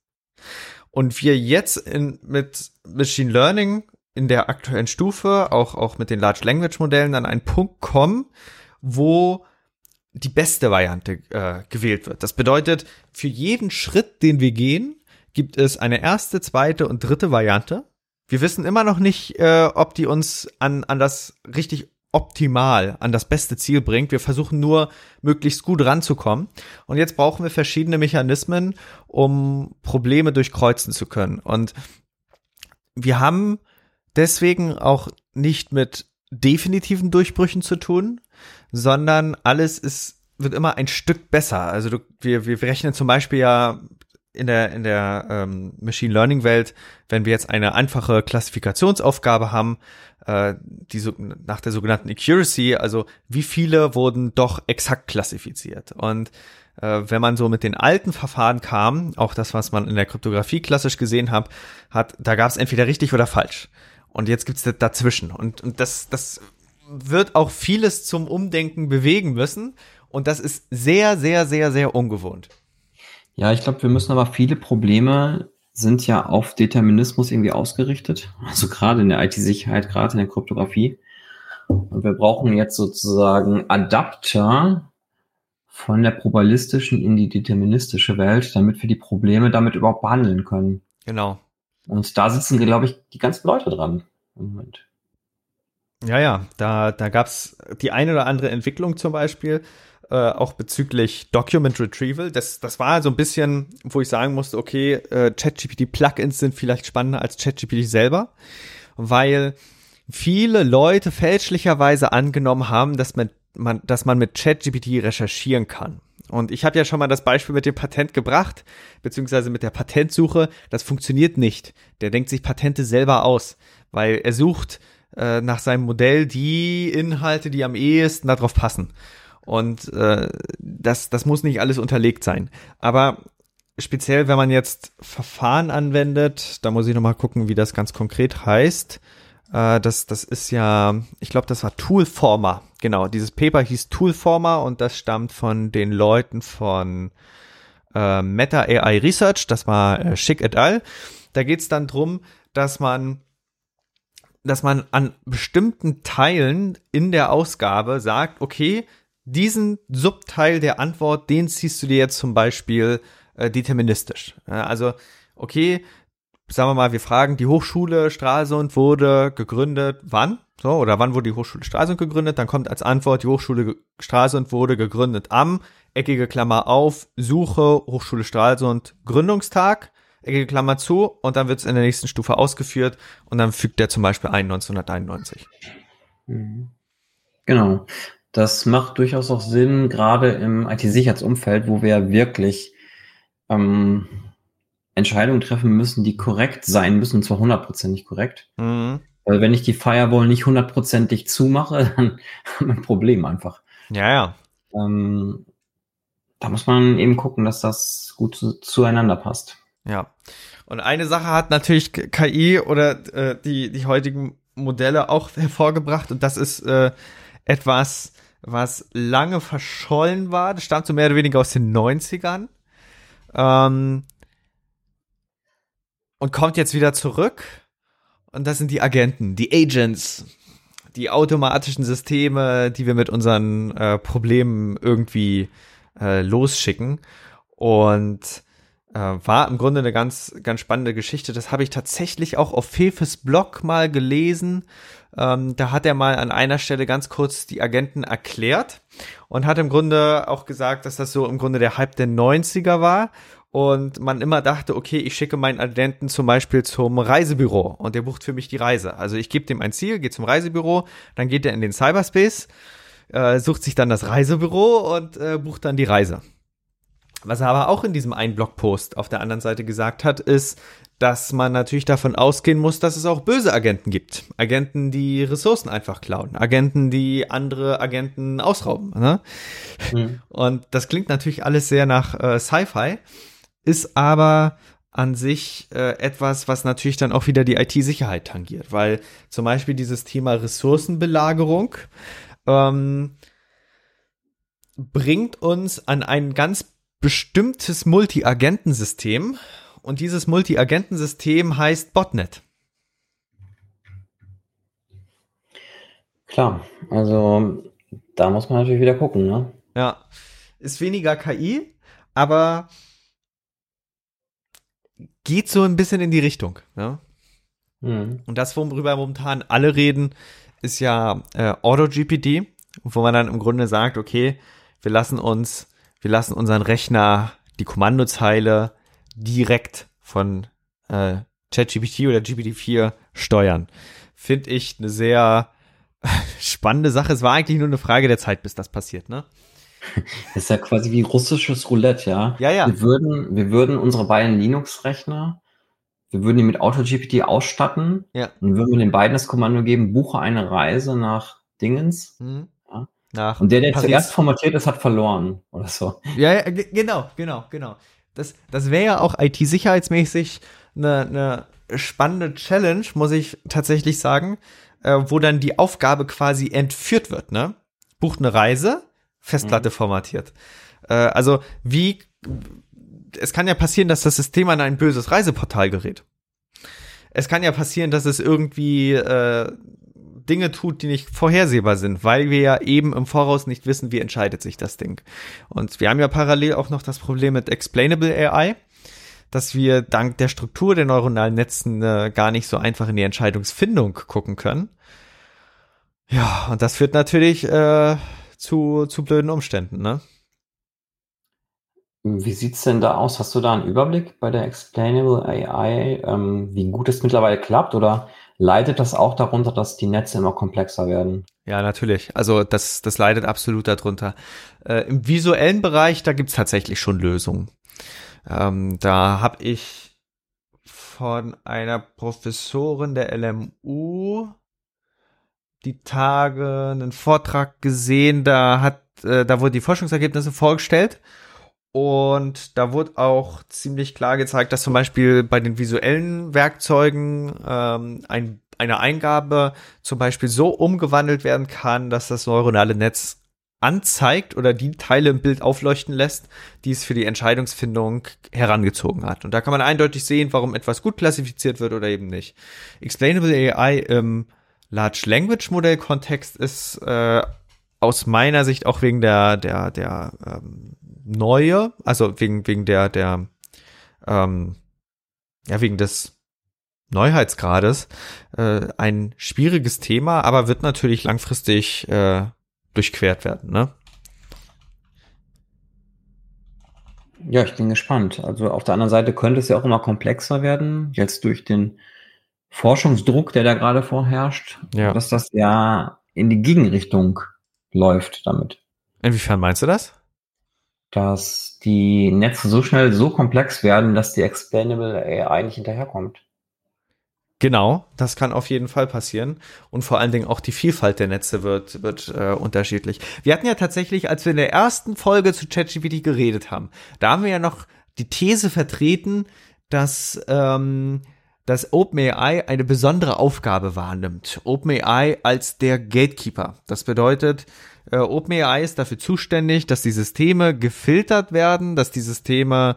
Und wir jetzt in, mit Machine Learning in der aktuellen Stufe, auch, auch mit den Large Language Modellen, an einen Punkt kommen, wo die beste Variante äh, gewählt wird. Das bedeutet, für jeden Schritt, den wir gehen, gibt es eine erste, zweite und dritte Variante. Wir wissen immer noch nicht, äh, ob die uns an, an das richtig optimal, an das beste Ziel bringt. Wir versuchen nur, möglichst gut ranzukommen. Und jetzt brauchen wir verschiedene Mechanismen, um Probleme durchkreuzen zu können. Und wir haben deswegen auch nicht mit definitiven Durchbrüchen zu tun, sondern alles ist, wird immer ein Stück besser. Also du, wir, wir rechnen zum Beispiel ja in der, in der ähm, Machine Learning Welt, wenn wir jetzt eine einfache Klassifikationsaufgabe haben, äh, die nach der sogenannten Accuracy, also wie viele wurden doch exakt klassifiziert. Und äh, wenn man so mit den alten Verfahren kam, auch das, was man in der Kryptographie klassisch gesehen hat, hat da gab es entweder richtig oder falsch. Und jetzt gibt's das dazwischen. Und, und das, das wird auch vieles zum Umdenken bewegen müssen. Und das ist sehr, sehr, sehr, sehr ungewohnt. Ja, ich glaube, wir müssen aber viele Probleme sind ja auf Determinismus irgendwie ausgerichtet. Also gerade in der IT-Sicherheit, gerade in der Kryptographie. Und wir brauchen jetzt sozusagen Adapter von der probabilistischen in die deterministische Welt, damit wir die Probleme damit überhaupt behandeln können. Genau. Und da sitzen, glaube ich, die ganzen Leute dran im Moment. Ja, ja, da, da gab es die eine oder andere Entwicklung zum Beispiel, äh, auch bezüglich Document Retrieval. Das, das war so ein bisschen, wo ich sagen musste, okay, äh, ChatGPT-Plugins sind vielleicht spannender als ChatGPT selber, weil viele Leute fälschlicherweise angenommen haben, dass man, man, dass man mit ChatGPT recherchieren kann. Und ich habe ja schon mal das Beispiel mit dem Patent gebracht, beziehungsweise mit der Patentsuche. Das funktioniert nicht. Der denkt sich Patente selber aus, weil er sucht äh, nach seinem Modell die Inhalte, die am ehesten darauf passen. Und äh, das, das muss nicht alles unterlegt sein. Aber speziell, wenn man jetzt Verfahren anwendet, da muss ich nochmal gucken, wie das ganz konkret heißt. Äh, das, das ist ja, ich glaube, das war Toolformer. Genau, dieses Paper hieß Toolformer und das stammt von den Leuten von äh, Meta AI Research. Das war äh, Schick et al. Da geht es dann drum, dass man dass man an bestimmten Teilen in der Ausgabe sagt, okay, diesen Subteil der Antwort, den ziehst du dir jetzt zum Beispiel äh, deterministisch. Also, okay, sagen wir mal, wir fragen, die Hochschule Stralsund wurde gegründet, wann? So, oder wann wurde die Hochschule Stralsund gegründet? Dann kommt als Antwort, die Hochschule Stralsund wurde gegründet am, eckige Klammer auf, Suche, Hochschule Stralsund, Gründungstag, eckige Klammer zu, und dann wird es in der nächsten Stufe ausgeführt und dann fügt der zum Beispiel ein 1991. Mhm. Genau. Das macht durchaus auch Sinn, gerade im IT-Sicherheitsumfeld, wo wir wirklich ähm, Entscheidungen treffen müssen, die korrekt sein müssen, und zwar hundertprozentig korrekt. Mhm. Weil wenn ich die Firewall nicht hundertprozentig zumache, dann haben wir ein Problem einfach. Ja, ja. Ähm, da muss man eben gucken, dass das gut zu, zueinander passt. Ja. Und eine Sache hat natürlich KI oder äh, die, die heutigen Modelle auch hervorgebracht und das ist äh, etwas, was lange verschollen war. Das stammt so mehr oder weniger aus den 90ern. Ähm, und kommt jetzt wieder zurück. Und das sind die Agenten, die Agents, die automatischen Systeme, die wir mit unseren äh, Problemen irgendwie äh, losschicken. Und war im Grunde eine ganz, ganz spannende Geschichte. Das habe ich tatsächlich auch auf Fefes Blog mal gelesen. Ähm, da hat er mal an einer Stelle ganz kurz die Agenten erklärt und hat im Grunde auch gesagt, dass das so im Grunde der Hype der 90er war und man immer dachte, okay, ich schicke meinen Agenten zum Beispiel zum Reisebüro und der bucht für mich die Reise. Also ich gebe dem ein Ziel, geht zum Reisebüro, dann geht er in den Cyberspace, äh, sucht sich dann das Reisebüro und äh, bucht dann die Reise. Was er aber auch in diesem einen Blogpost auf der anderen Seite gesagt hat, ist, dass man natürlich davon ausgehen muss, dass es auch böse Agenten gibt. Agenten, die Ressourcen einfach klauen. Agenten, die andere Agenten ausrauben. Ne? Mhm. Und das klingt natürlich alles sehr nach äh, Sci-Fi, ist aber an sich äh, etwas, was natürlich dann auch wieder die IT-Sicherheit tangiert, weil zum Beispiel dieses Thema Ressourcenbelagerung ähm, bringt uns an ein ganz bestimmtes Multi-Agentensystem und dieses Multi-Agentensystem heißt Botnet. Klar, also da muss man natürlich wieder gucken, ne? Ja, ist weniger KI, aber geht so ein bisschen in die Richtung. Ne? Mhm. Und das, worüber momentan alle reden, ist ja äh, AutoGPD, wo man dann im Grunde sagt, okay, wir lassen uns wir lassen unseren Rechner die Kommandozeile direkt von äh, ChatGPT oder GPT-4 steuern. Finde ich eine sehr Spannende Sache. Es war eigentlich nur eine Frage der Zeit, bis das passiert, ne? Das ist ja quasi wie russisches Roulette, ja? Ja, ja. Wir würden, wir würden unsere beiden Linux-Rechner, wir würden die mit AutoGPT ausstatten. Ja. Und würden den beiden das Kommando geben, buche eine Reise nach Dingens. Hm. Nach Und der, der Paris. zuerst formatiert ist, hat verloren. Oder so. Ja, ja, ge- genau, genau, genau. Das, das wäre ja auch IT-sicherheitsmäßig eine, eine spannende Challenge, muss ich tatsächlich sagen, äh, wo dann die Aufgabe quasi entführt wird, ne? Bucht eine Reise, Festplatte formatiert. Äh, also wie, es kann ja passieren, dass das System an ein böses Reiseportal gerät. Es kann ja passieren, dass es irgendwie äh, Dinge tut, die nicht vorhersehbar sind, weil wir ja eben im Voraus nicht wissen, wie entscheidet sich das Ding. Und wir haben ja parallel auch noch das Problem mit Explainable AI, dass wir dank der Struktur der neuronalen Netzen äh, gar nicht so einfach in die Entscheidungsfindung gucken können. Ja, und das führt natürlich äh, zu, zu blöden Umständen, ne? Wie sieht's denn da aus? Hast du da einen Überblick bei der Explainable AI, ähm, wie gut es mittlerweile klappt? Oder leidet das auch darunter, dass die Netze immer komplexer werden? Ja, natürlich. Also das, das leidet absolut darunter. Äh, Im visuellen Bereich, da gibt's tatsächlich schon Lösungen. Ähm, da habe ich von einer Professorin der LMU die Tage einen Vortrag gesehen, da hat, äh, da wurden die Forschungsergebnisse vorgestellt und da wurde auch ziemlich klar gezeigt, dass zum Beispiel bei den visuellen Werkzeugen ähm, ein, eine Eingabe zum Beispiel so umgewandelt werden kann, dass das neuronale Netz anzeigt oder die Teile im Bild aufleuchten lässt, die es für die Entscheidungsfindung herangezogen hat. Und da kann man eindeutig sehen, warum etwas gut klassifiziert wird oder eben nicht. Explainable AI im Large Language Modell Kontext ist äh, aus meiner Sicht auch wegen der der der ähm, neue, also wegen wegen der der ähm, ja wegen des Neuheitsgrades äh, ein schwieriges Thema, aber wird natürlich langfristig äh, durchquert werden, ne? Ja, ich bin gespannt. Also auf der anderen Seite könnte es ja auch immer komplexer werden, jetzt durch den Forschungsdruck, der da gerade vorherrscht, Ja. dass das ja in die Gegenrichtung läuft damit. Inwiefern meinst du das? Dass die Netze so schnell so komplex werden, dass die Explainable AI nicht hinterherkommt. Genau, das kann auf jeden Fall passieren. Und vor allen Dingen auch die Vielfalt der Netze wird, wird äh, unterschiedlich. Wir hatten ja tatsächlich, als wir in der ersten Folge zu ChatGPT geredet haben, da haben wir ja noch die These vertreten, dass, ähm, dass OpenAI eine besondere Aufgabe wahrnimmt. OpenAI als der Gatekeeper. Das bedeutet, äh, OpenAI ist dafür zuständig, dass die Systeme gefiltert werden, dass die Systeme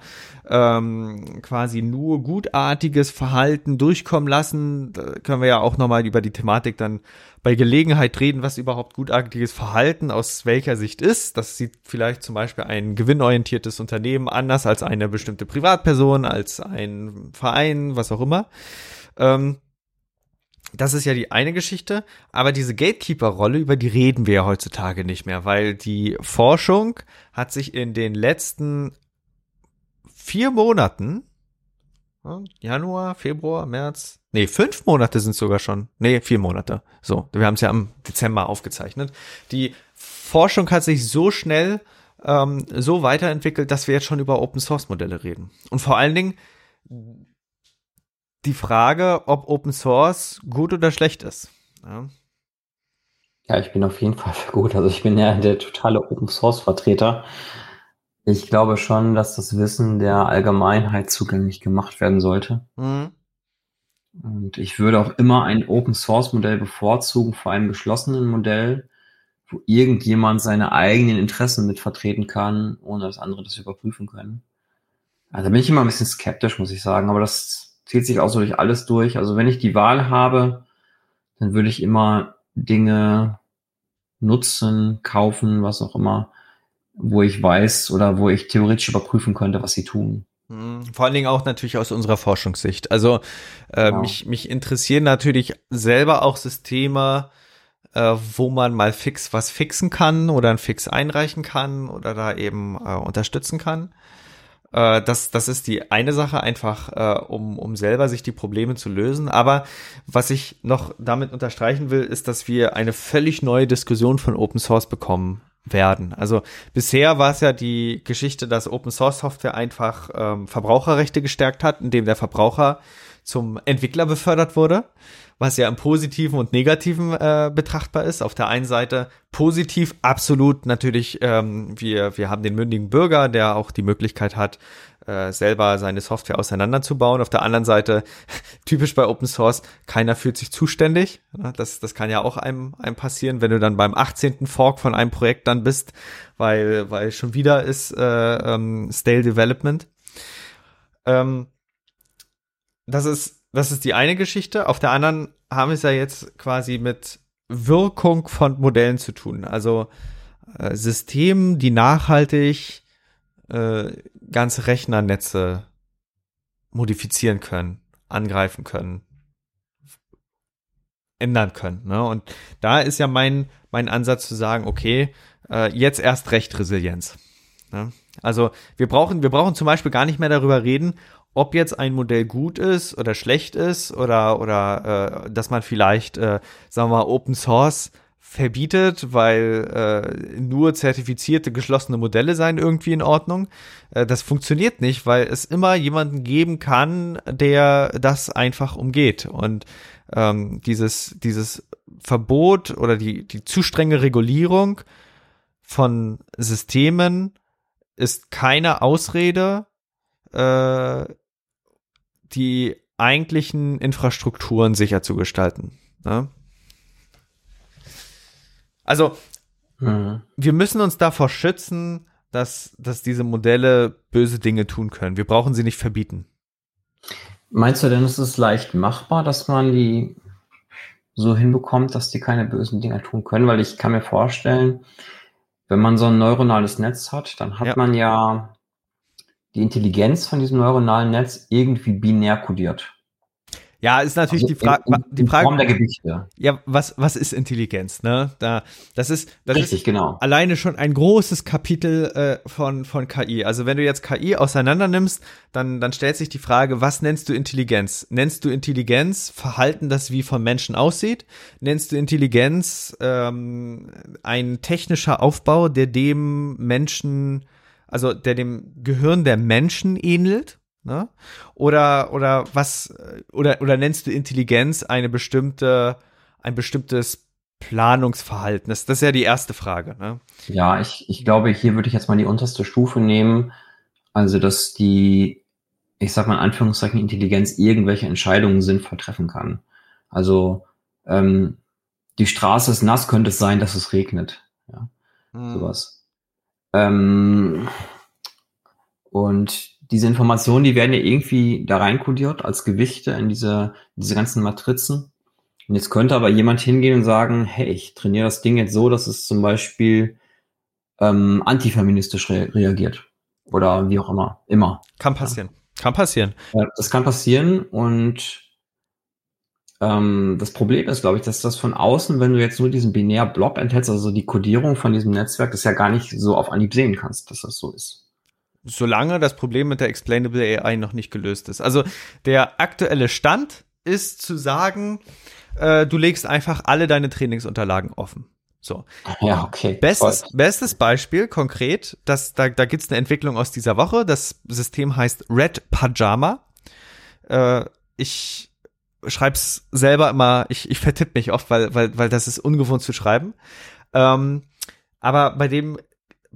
ähm, quasi nur gutartiges Verhalten durchkommen lassen. Da können wir ja auch nochmal über die Thematik dann bei Gelegenheit reden, was überhaupt gutartiges Verhalten aus welcher Sicht ist. Das sieht vielleicht zum Beispiel ein gewinnorientiertes Unternehmen anders als eine bestimmte Privatperson, als ein Verein, was auch immer. Ähm, das ist ja die eine Geschichte, aber diese Gatekeeper-Rolle, über die reden wir ja heutzutage nicht mehr, weil die Forschung hat sich in den letzten vier Monaten, ja, Januar, Februar, März, nee, fünf Monate sind sogar schon, nee, vier Monate. So, wir haben es ja im Dezember aufgezeichnet. Die Forschung hat sich so schnell ähm, so weiterentwickelt, dass wir jetzt schon über Open-Source-Modelle reden. Und vor allen Dingen die Frage, ob Open Source gut oder schlecht ist. Ja. Ja, ich bin auf jeden Fall für gut. Also ich bin ja der totale Open Source Vertreter. Ich glaube schon, dass das Wissen der Allgemeinheit zugänglich gemacht werden sollte. Mhm. Und ich würde auch immer ein Open Source Modell bevorzugen vor einem geschlossenen Modell, wo irgendjemand seine eigenen Interessen mit vertreten kann, ohne dass andere das überprüfen können. Also da bin ich immer ein bisschen skeptisch, muss ich sagen, aber das zieht sich auch so durch alles durch. Also wenn ich die Wahl habe, dann würde ich immer Dinge nutzen, kaufen, was auch immer, wo ich weiß oder wo ich theoretisch überprüfen könnte, was sie tun. Mhm. Vor allen Dingen auch natürlich aus unserer Forschungssicht. Also äh, Genau. mich, mich interessieren natürlich selber auch Systeme, äh, wo man mal fix was fixen kann oder ein Fix einreichen kann oder da eben äh, unterstützen kann. Äh, das, das ist die eine Sache, einfach äh, um, um selber sich die Probleme zu lösen. Aber was ich noch damit unterstreichen will, ist, dass wir eine völlig neue Diskussion von Open Source bekommen werden. Also bisher war es ja die Geschichte, dass Open Source Software einfach ähm, Verbraucherrechte gestärkt hat, indem der Verbraucher zum Entwickler befördert wurde, was ja im Positiven und Negativen äh, betrachtbar ist. Auf der einen Seite positiv, absolut natürlich, ähm, wir, wir haben den mündigen Bürger, der auch die Möglichkeit hat, äh, selber seine Software auseinanderzubauen. Auf der anderen Seite, typisch bei Open Source, keiner fühlt sich zuständig. Das, das kann ja auch einem, einem passieren, wenn du dann beim 18. Fork von einem Projekt dann bist, weil, weil schon wieder ist äh, ähm, Stale Development. Ähm, das ist, das ist die eine Geschichte. Auf der anderen haben wir es ja jetzt quasi mit Wirkung von Modellen zu tun. Also äh, Systemen, die nachhaltig äh, ganze Rechnernetze modifizieren können, angreifen können, ändern können. Ne? Und da ist ja mein, mein Ansatz zu sagen, okay, äh, jetzt erst recht Resilienz. Ne? Also wir brauchen, wir brauchen zum Beispiel gar nicht mehr darüber reden, ob jetzt ein Modell gut ist oder schlecht ist oder oder äh, dass man vielleicht, äh, sagen wir mal, Open Source verbietet, weil äh, nur zertifizierte geschlossene Modelle seien irgendwie in Ordnung. Äh, das funktioniert nicht, weil es immer jemanden geben kann, der das einfach umgeht. Und ähm, dieses, dieses Verbot oder die, die zu strenge Regulierung von Systemen ist keine Ausrede, äh, die eigentlichen Infrastrukturen sicher zu gestalten. Ne? Also, mhm. wir müssen uns davor schützen, dass, dass diese Modelle böse Dinge tun können. Wir brauchen sie nicht verbieten. Meinst du denn, es ist leicht machbar, dass man die so hinbekommt, dass die keine bösen Dinge tun können? Weil ich kann mir vorstellen, wenn man so ein neuronales Netz hat, dann hat ja. man ja die Intelligenz von diesem neuronalen Netz irgendwie binär kodiert. Ja, ist natürlich also die, Fra in, in, die Frage. Form der Gewichte. Ja, was, was ist Intelligenz, ne? Da, das ist, das Richtig, ist genau. alleine schon ein großes Kapitel äh, von, von KI. Also wenn du jetzt KI auseinander nimmst, dann, dann stellt sich die Frage, was nennst du Intelligenz? Nennst du Intelligenz Verhalten, das wie von Menschen aussieht? Nennst du Intelligenz ähm, ein technischer Aufbau, der dem Menschen, also der dem Gehirn der Menschen ähnelt? Ne? Oder, oder was, oder, oder nennst du Intelligenz eine bestimmte, ein bestimmtes Planungsverhalten? Das, das ist ja die erste Frage. Ne? Ja, ich, ich glaube, hier würde ich jetzt mal die unterste Stufe nehmen. Also, dass die, ich sag mal in Anführungszeichen, Intelligenz irgendwelche Entscheidungen sinnvoll treffen kann. Also, ähm, die Straße ist nass, könnte es sein, dass es regnet. Ja, hm. sowas. Ähm, und diese Informationen, die werden ja irgendwie da reinkodiert als Gewichte in diese, diese ganzen Matrizen. Und jetzt könnte aber jemand hingehen und sagen, hey, ich trainiere das Ding jetzt so, dass es zum Beispiel ähm, antifeministisch re reagiert. Oder wie auch immer. Immer. Kann passieren. Ja. Kann passieren. Ja, das kann passieren und ähm, das Problem ist, glaube ich, dass das von außen, wenn du jetzt nur diesen binär Blob enthältst, also die Codierung von diesem Netzwerk, das ja gar nicht so auf Anhieb sehen kannst, dass das so ist solange das Problem mit der Explainable AI noch nicht gelöst ist. Also der aktuelle Stand ist zu sagen, äh, du legst einfach alle deine Trainingsunterlagen offen. So. Ja, okay. Bestes, bestes Beispiel konkret, das, da, da gibt es eine Entwicklung aus dieser Woche. Das System heißt Red Pajama. Äh, ich schreib's selber immer, ich, ich vertipp mich oft, weil, weil, weil das ist ungewohnt zu schreiben. Ähm, aber bei dem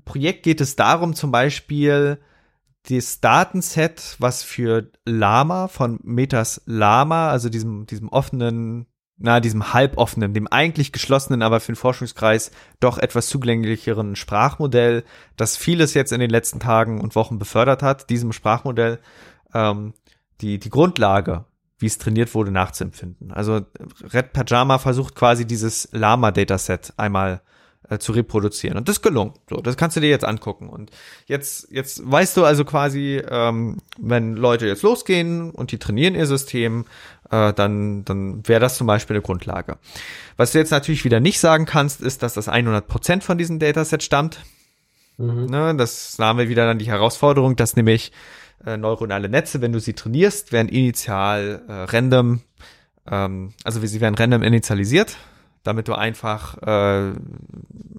Projekt geht es darum, zum Beispiel das Datenset, was für Lama von Metas Lama, also diesem, diesem offenen, na, diesem halboffenen, dem eigentlich geschlossenen, aber für den Forschungskreis doch etwas zugänglicheren Sprachmodell, das vieles jetzt in den letzten Tagen und Wochen befördert hat, diesem Sprachmodell ähm, die, die Grundlage, wie es trainiert wurde, nachzuempfinden. Also Red Pajama versucht quasi dieses Lama-Dataset einmal äh, zu reproduzieren. Und das ist gelungen. So, das kannst du dir jetzt angucken. Und jetzt, jetzt weißt du also quasi, ähm, wenn Leute jetzt losgehen und die trainieren ihr System, äh, dann, dann wäre das zum Beispiel eine Grundlage. Was du jetzt natürlich wieder nicht sagen kannst, ist, dass das 100% von diesem Dataset stammt. Mhm. Ne, das da haben wir wieder dann die Herausforderung, dass nämlich äh, neuronale Netze, wenn du sie trainierst, werden initial äh, random, ähm, also sie werden random initialisiert, damit du einfach äh,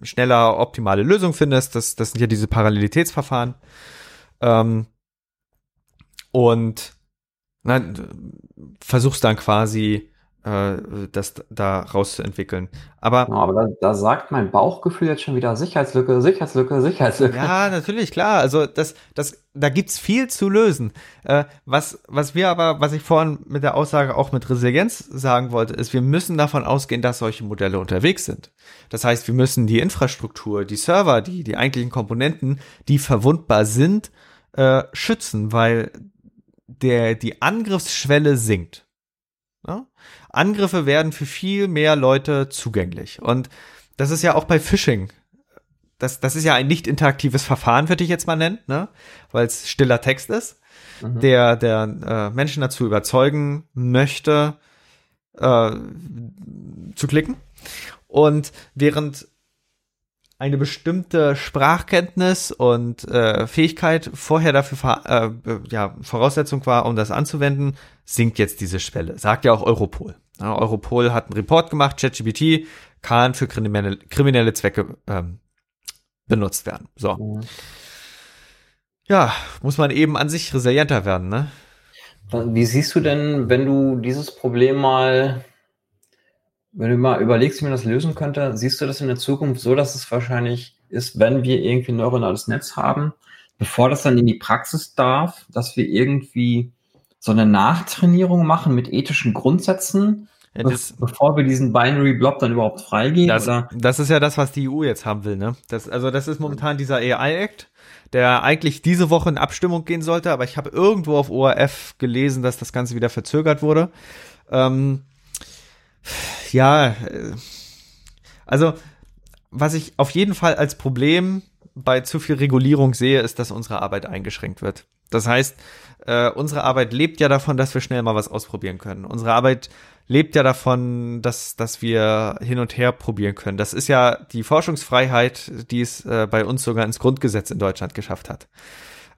schneller optimale Lösungen findest. Das, das sind ja diese Parallelitätsverfahren. Ähm, und na, versuchst dann quasi das da rauszuentwickeln. Aber, ja, aber da, da, sagt mein Bauchgefühl jetzt schon wieder Sicherheitslücke, Sicherheitslücke, Sicherheitslücke. Ja, natürlich, klar. Also das, das, da gibt's viel zu lösen. Äh, was, was wir aber, was ich vorhin mit der Aussage auch mit Resilienz sagen wollte, ist, wir müssen davon ausgehen, dass solche Modelle unterwegs sind. Das heißt, wir müssen die Infrastruktur, die Server, die, die eigentlichen Komponenten, die verwundbar sind, äh, schützen, weil der, die Angriffsschwelle sinkt. Ja? Angriffe werden für viel mehr Leute zugänglich. Und das ist ja auch bei Phishing. Das, das ist ja ein nicht interaktives Verfahren, würde ich jetzt mal nennen, ne? weil es stiller Text ist, mhm. der, der äh, Menschen dazu überzeugen möchte, äh, zu klicken. Und während eine bestimmte Sprachkenntnis und äh, Fähigkeit vorher dafür äh, ja, Voraussetzung war, um das anzuwenden, sinkt jetzt diese Schwelle. Sagt ja auch Europol. Ja, Europol hat einen Report gemacht, ChatGPT kann für kriminelle, kriminelle Zwecke ähm, benutzt werden. So. Ja, muss man eben an sich resilienter werden, ne? Wie siehst du denn, wenn du dieses Problem mal wenn du mal überlegst, wie man das lösen könnte, siehst du das in der Zukunft so, dass es wahrscheinlich ist, wenn wir irgendwie ein neuronales Netz haben, bevor das dann in die Praxis darf, dass wir irgendwie so eine Nachtrainierung machen mit ethischen Grundsätzen, ja, das, bevor wir diesen Binary Blob dann überhaupt freigeben? Das, das ist ja das, was die EU jetzt haben will, ne? Das, also das ist momentan dieser AI-Act, der eigentlich diese Woche in Abstimmung gehen sollte, aber ich habe irgendwo auf ORF gelesen, dass das Ganze wieder verzögert wurde. Ähm, ja, äh, also was ich auf jeden Fall als Problem bei zu viel Regulierung sehe, ist, dass unsere Arbeit eingeschränkt wird. Das heißt, äh, unsere Arbeit lebt ja davon, dass wir schnell mal was ausprobieren können. Unsere Arbeit lebt ja davon, dass, dass wir hin und her probieren können. Das ist ja die Forschungsfreiheit, die es äh, bei uns sogar ins Grundgesetz in Deutschland geschafft hat.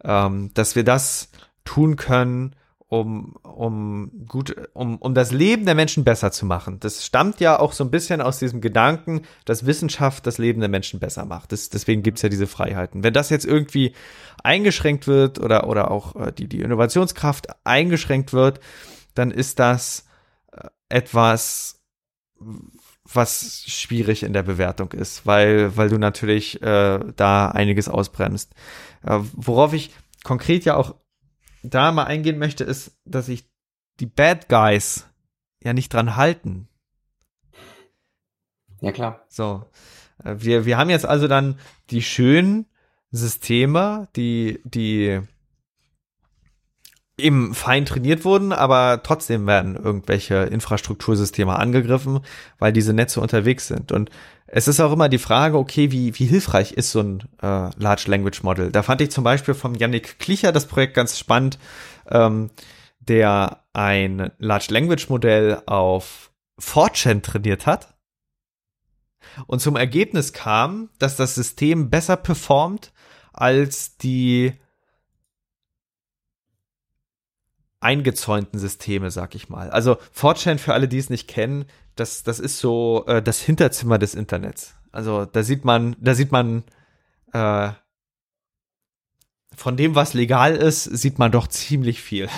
Ähm, dass wir das tun können, um, um gut, um, um das Leben der Menschen besser zu machen. Das stammt ja auch so ein bisschen aus diesem Gedanken, dass Wissenschaft das Leben der Menschen besser macht. Das, deswegen gibt's ja diese Freiheiten. Wenn das jetzt irgendwie eingeschränkt wird oder, oder auch äh, die, die Innovationskraft eingeschränkt wird, dann ist das äh, etwas, was schwierig in der Bewertung ist, weil, weil du natürlich äh, da einiges ausbremst. Äh, worauf ich konkret ja auch da mal eingehen möchte, ist, dass sich die Bad Guys ja nicht dran halten. Ja, klar. So. Äh, wir, wir haben jetzt also dann die schönen Systeme, die, die eben fein trainiert wurden, aber trotzdem werden irgendwelche Infrastruktursysteme angegriffen, weil diese Netze unterwegs sind. Und es ist auch immer die Frage, okay, wie, wie hilfreich ist so ein äh, Large Language Model? Da fand ich zum Beispiel vom Yannick Klicher das Projekt ganz spannend, ähm, der ein Large Language Modell auf 4chan trainiert hat und zum Ergebnis kam, dass das System besser performt als die eingezäunten Systeme, sag ich mal. Also 4chan, für alle, die es nicht kennen, das, das ist so äh, das Hinterzimmer des Internets. Also da sieht man, da sieht man äh, von dem, was legal ist, sieht man doch ziemlich viel.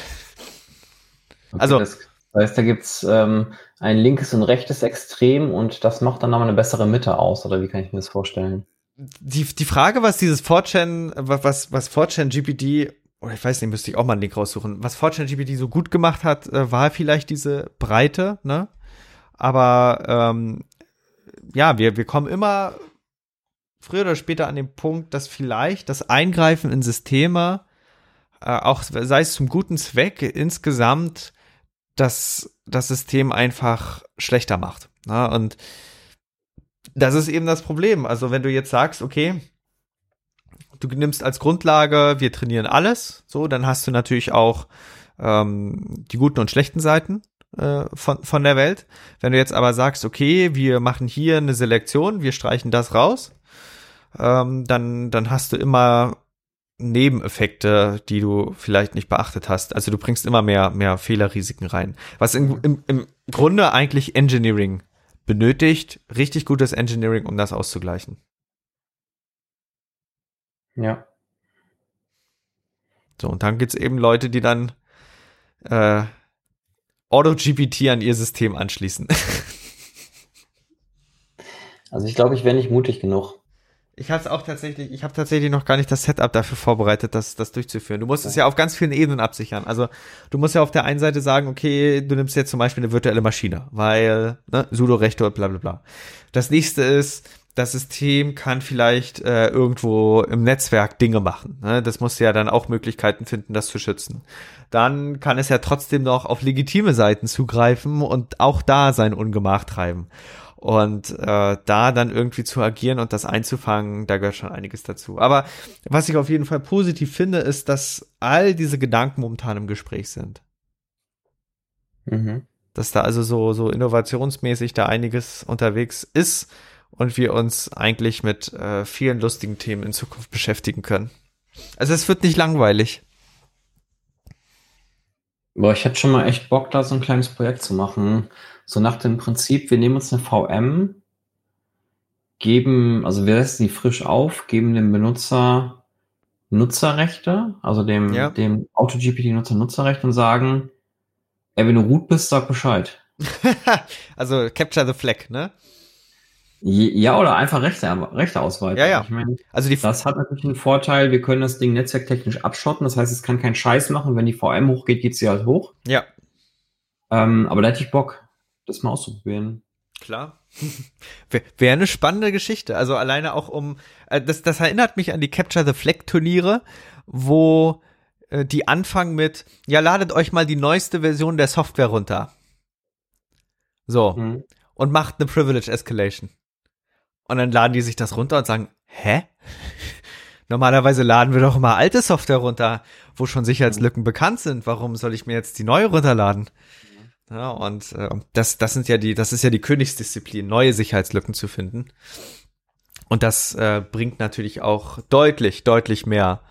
Okay, also das heißt, da gibt's ähm, ein linkes und rechtes Extrem und das macht dann nochmal eine bessere Mitte aus, oder wie kann ich mir das vorstellen? Die, die Frage, was dieses 4chan, was, was 4chan GPT oder ich weiß nicht, müsste ich auch mal einen Link raussuchen. Was Fortune GPT so gut gemacht hat, äh, war vielleicht diese Breite, ne? Aber ähm, ja, wir, wir kommen immer früher oder später an den Punkt, dass vielleicht das Eingreifen in Systeme, äh, auch sei es zum guten Zweck, insgesamt das, das System einfach schlechter macht. Ne? Und das ist eben das Problem. Also wenn du jetzt sagst, okay, du nimmst als Grundlage, wir trainieren alles, so, dann hast du natürlich auch ähm, die guten und schlechten Seiten von, von der Welt. Wenn du jetzt aber sagst, okay, wir machen hier eine Selektion, wir streichen das raus, ähm, dann, dann hast du immer Nebeneffekte, die du vielleicht nicht beachtet hast. Also du bringst immer mehr, mehr Fehlerrisiken rein. Was in, im, im Grunde eigentlich Engineering benötigt, richtig gutes Engineering, um das auszugleichen. Ja. So, und dann gibt's eben Leute, die dann äh, AutoGPT an ihr System anschließen. also ich glaube, ich wäre nicht mutig genug. Ich habe es auch tatsächlich, ich habe tatsächlich noch gar nicht das Setup dafür vorbereitet, das, das durchzuführen. Du musst ja. es ja auf ganz vielen Ebenen absichern. Also du musst ja auf der einen Seite sagen, okay, du nimmst jetzt zum Beispiel eine virtuelle Maschine, weil ne, Sudo-Rechte bla bla bla. Das nächste ist, das System kann vielleicht äh, irgendwo im Netzwerk Dinge machen. Ne? Das muss ja dann auch Möglichkeiten finden, das zu schützen. Dann kann es ja trotzdem noch auf legitime Seiten zugreifen und auch da sein Ungemach treiben. Und äh, da dann irgendwie zu agieren und das einzufangen, da gehört schon einiges dazu. Aber was ich auf jeden Fall positiv finde, ist, dass all diese Gedanken momentan im Gespräch sind. Mhm. Dass da also so, so innovationsmäßig da einiges unterwegs ist und wir uns eigentlich mit äh, vielen lustigen Themen in Zukunft beschäftigen können. Also es wird nicht langweilig. Boah, ich hätte schon mal echt Bock, da so ein kleines Projekt zu machen. So nach dem Prinzip, wir nehmen uns eine VM, geben, also wir setzen die frisch auf, geben dem Benutzer Nutzerrechte, also dem, ja. dem AutoGPT-Nutzer Nutzerrechte und sagen, ey, wenn du root bist, sag Bescheid. also Capture the Flag, ne? Ja, oder einfach Rechte, Rechte ausweiten. Ja, ja. Ich meine, also die das hat natürlich einen Vorteil, wir können das Ding netzwerktechnisch abschotten, das heißt, es kann keinen Scheiß machen. Wenn die VM hochgeht, geht sie halt hoch. Ja. Ähm, aber da hätte ich Bock, das mal auszuprobieren. Klar. Wäre eine spannende Geschichte. Also alleine auch um, äh, das, das erinnert mich an die Capture the Flag Turniere, wo äh, die anfangen mit, ja, ladet euch mal die neueste Version der Software runter. So. Mhm. Und macht eine Privilege Escalation. Und dann laden die sich das runter und sagen, hä? Normalerweise laden wir doch immer alte Software runter, wo schon Sicherheitslücken bekannt sind. Warum soll ich mir jetzt die neue runterladen? Ja, und äh, das, das sind ja die, das ist ja die Königsdisziplin, neue Sicherheitslücken zu finden. Und das äh, bringt natürlich auch deutlich, deutlich mehr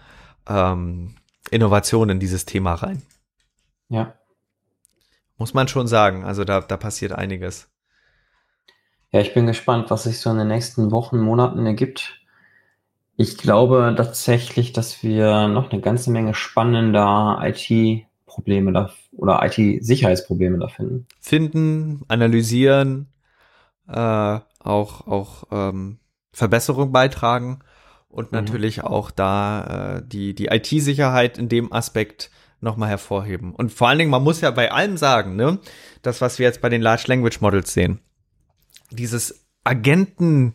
ähm, Innovation in dieses Thema rein. Ja. Muss man schon sagen. Also da, da passiert einiges. Ja, ich bin gespannt, was sich so in den nächsten Wochen, Monaten ergibt. Ich glaube tatsächlich, dass wir noch eine ganze Menge spannender IT-Probleme da oder IT-Sicherheitsprobleme da finden. Finden, analysieren, äh, auch, auch ähm, Verbesserung beitragen und mhm. natürlich auch da äh, die, die IT-Sicherheit in dem Aspekt nochmal hervorheben. Und vor allen Dingen, man muss ja bei allem sagen, ne, das, was wir jetzt bei den Large Language Models sehen, dieses Agenten,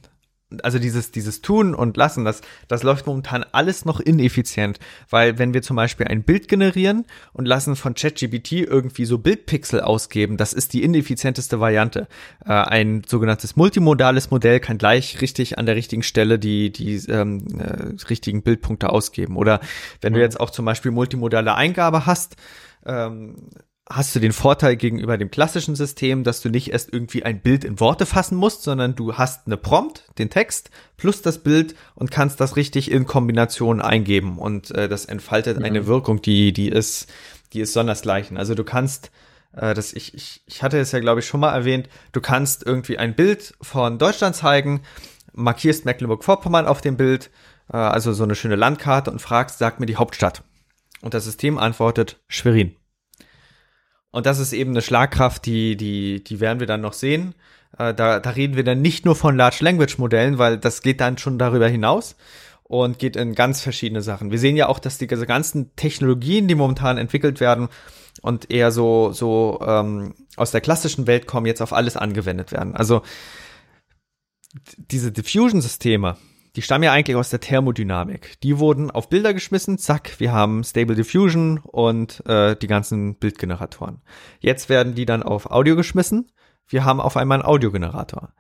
also dieses, dieses Tun und Lassen, das, das läuft momentan alles noch ineffizient, weil wenn wir zum Beispiel ein Bild generieren und lassen von ChatGPT irgendwie so Bildpixel ausgeben, das ist die ineffizienteste Variante. Äh, ein sogenanntes multimodales Modell kann gleich richtig an der richtigen Stelle die, die ähm, äh, richtigen Bildpunkte ausgeben. Oder wenn mhm. du jetzt auch zum Beispiel multimodale Eingabe hast, ähm, hast du den Vorteil gegenüber dem klassischen System, dass du nicht erst irgendwie ein Bild in Worte fassen musst, sondern du hast eine Prompt, den Text plus das Bild und kannst das richtig in Kombination eingeben und äh, das entfaltet ja. eine Wirkung, die die ist die ist sondersgleichen. Also du kannst äh, das ich, ich ich hatte es ja glaube ich schon mal erwähnt, du kannst irgendwie ein Bild von Deutschland zeigen, markierst Mecklenburg-Vorpommern auf dem Bild, äh, also so eine schöne Landkarte und fragst, sag mir die Hauptstadt. Und das System antwortet Schwerin. Und das ist eben eine Schlagkraft, die, die, die werden wir dann noch sehen. Äh, da, da reden wir dann nicht nur von Large Language Modellen, weil das geht dann schon darüber hinaus und geht in ganz verschiedene Sachen. Wir sehen ja auch, dass die ganzen Technologien, die momentan entwickelt werden und eher so, so ähm, aus der klassischen Welt kommen, jetzt auf alles angewendet werden. Also diese Diffusion-Systeme, die stammen ja eigentlich aus der Thermodynamik. Die wurden auf Bilder geschmissen, zack, wir haben Stable Diffusion und äh, die ganzen Bildgeneratoren. Jetzt werden die dann auf Audio geschmissen, wir haben auf einmal einen Audiogenerator.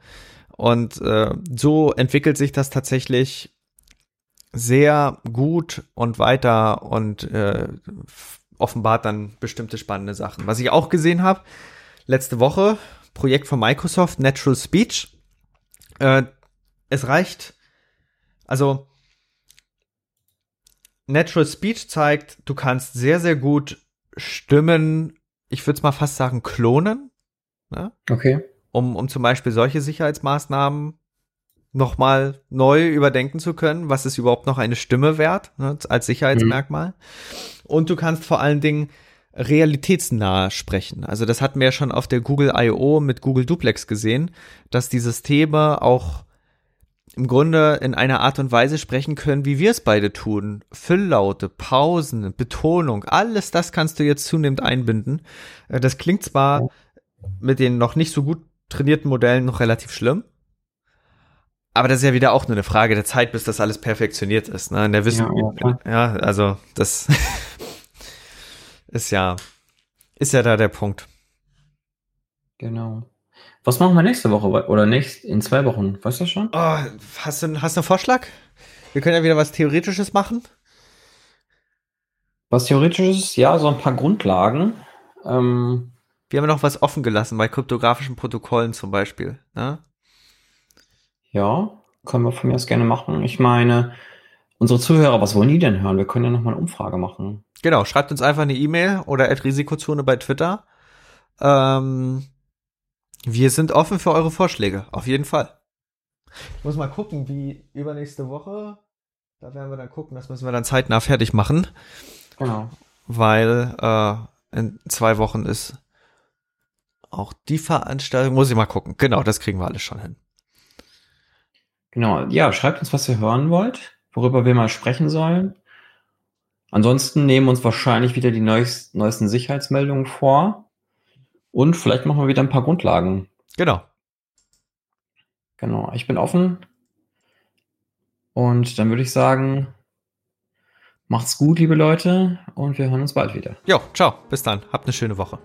Und äh, so entwickelt sich das tatsächlich sehr gut und weiter und äh, offenbart dann bestimmte spannende Sachen. Was ich auch gesehen habe, letzte Woche, Projekt von Microsoft, Natural Speech. Äh, es reicht Also Natural Speech zeigt, du kannst sehr, sehr gut Stimmen, ich würde es mal fast sagen, klonen. Ne? Okay. Um, um zum Beispiel solche Sicherheitsmaßnahmen nochmal neu überdenken zu können, was ist überhaupt noch eine Stimme wert, ne, als Sicherheitsmerkmal. Mhm. Und du kannst vor allen Dingen realitätsnah sprechen. Also das hatten wir ja schon auf der Google I.O. mit Google Duplex gesehen, dass die Systeme auch im Grunde in einer Art und Weise sprechen können, wie wir es beide tun. Fülllaute, Pausen, Betonung, alles das kannst du jetzt zunehmend einbinden. Äh, das klingt zwar mit den noch nicht so gut trainierten Modellen noch relativ schlimm, aber das ist ja wieder auch nur eine Frage der Zeit, bis das alles perfektioniert ist. Ne? In der Wissen ja, ja, also das ist ja, ist ja da der Punkt. Genau. Was machen wir nächste Woche oder nächst, in zwei Wochen? Weißt du schon? Oh, hast, du, hast du einen Vorschlag? Wir können ja wieder was Theoretisches machen. Was Theoretisches? Ja, so ein paar Grundlagen. Ähm, wir haben noch was offen gelassen bei kryptografischen Protokollen zum Beispiel. Ne? Ja, können wir von mir aus gerne machen. Ich meine, unsere Zuhörer, was wollen die denn hören? Wir können ja nochmal eine Umfrage machen. Genau, schreibt uns einfach eine E-Mail oder at Risikozone bei Twitter. Ähm, wir sind offen für eure Vorschläge, auf jeden Fall. Ich muss mal gucken, wie übernächste Woche. Da werden wir dann gucken, das müssen wir dann zeitnah fertig machen. Genau. Weil äh, in zwei Wochen ist auch die Veranstaltung. Muss ich mal gucken. Genau, das kriegen wir alles schon hin. Genau, ja, schreibt uns, was ihr hören wollt, worüber wir mal sprechen sollen. Ansonsten nehmen uns wahrscheinlich wieder die neuesten, neuesten Sicherheitsmeldungen vor. Und vielleicht machen wir wieder ein paar Grundlagen. Genau. Genau, ich bin offen. Und dann würde ich sagen, macht's gut, liebe Leute, und wir hören uns bald wieder. Jo, ciao, bis dann. Habt eine schöne Woche.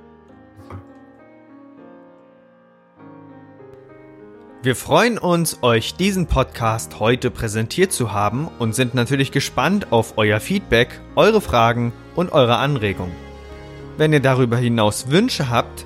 Wir freuen uns, euch diesen Podcast heute präsentiert zu haben und sind natürlich gespannt auf euer Feedback, eure Fragen und eure Anregungen. Wenn ihr darüber hinaus Wünsche habt,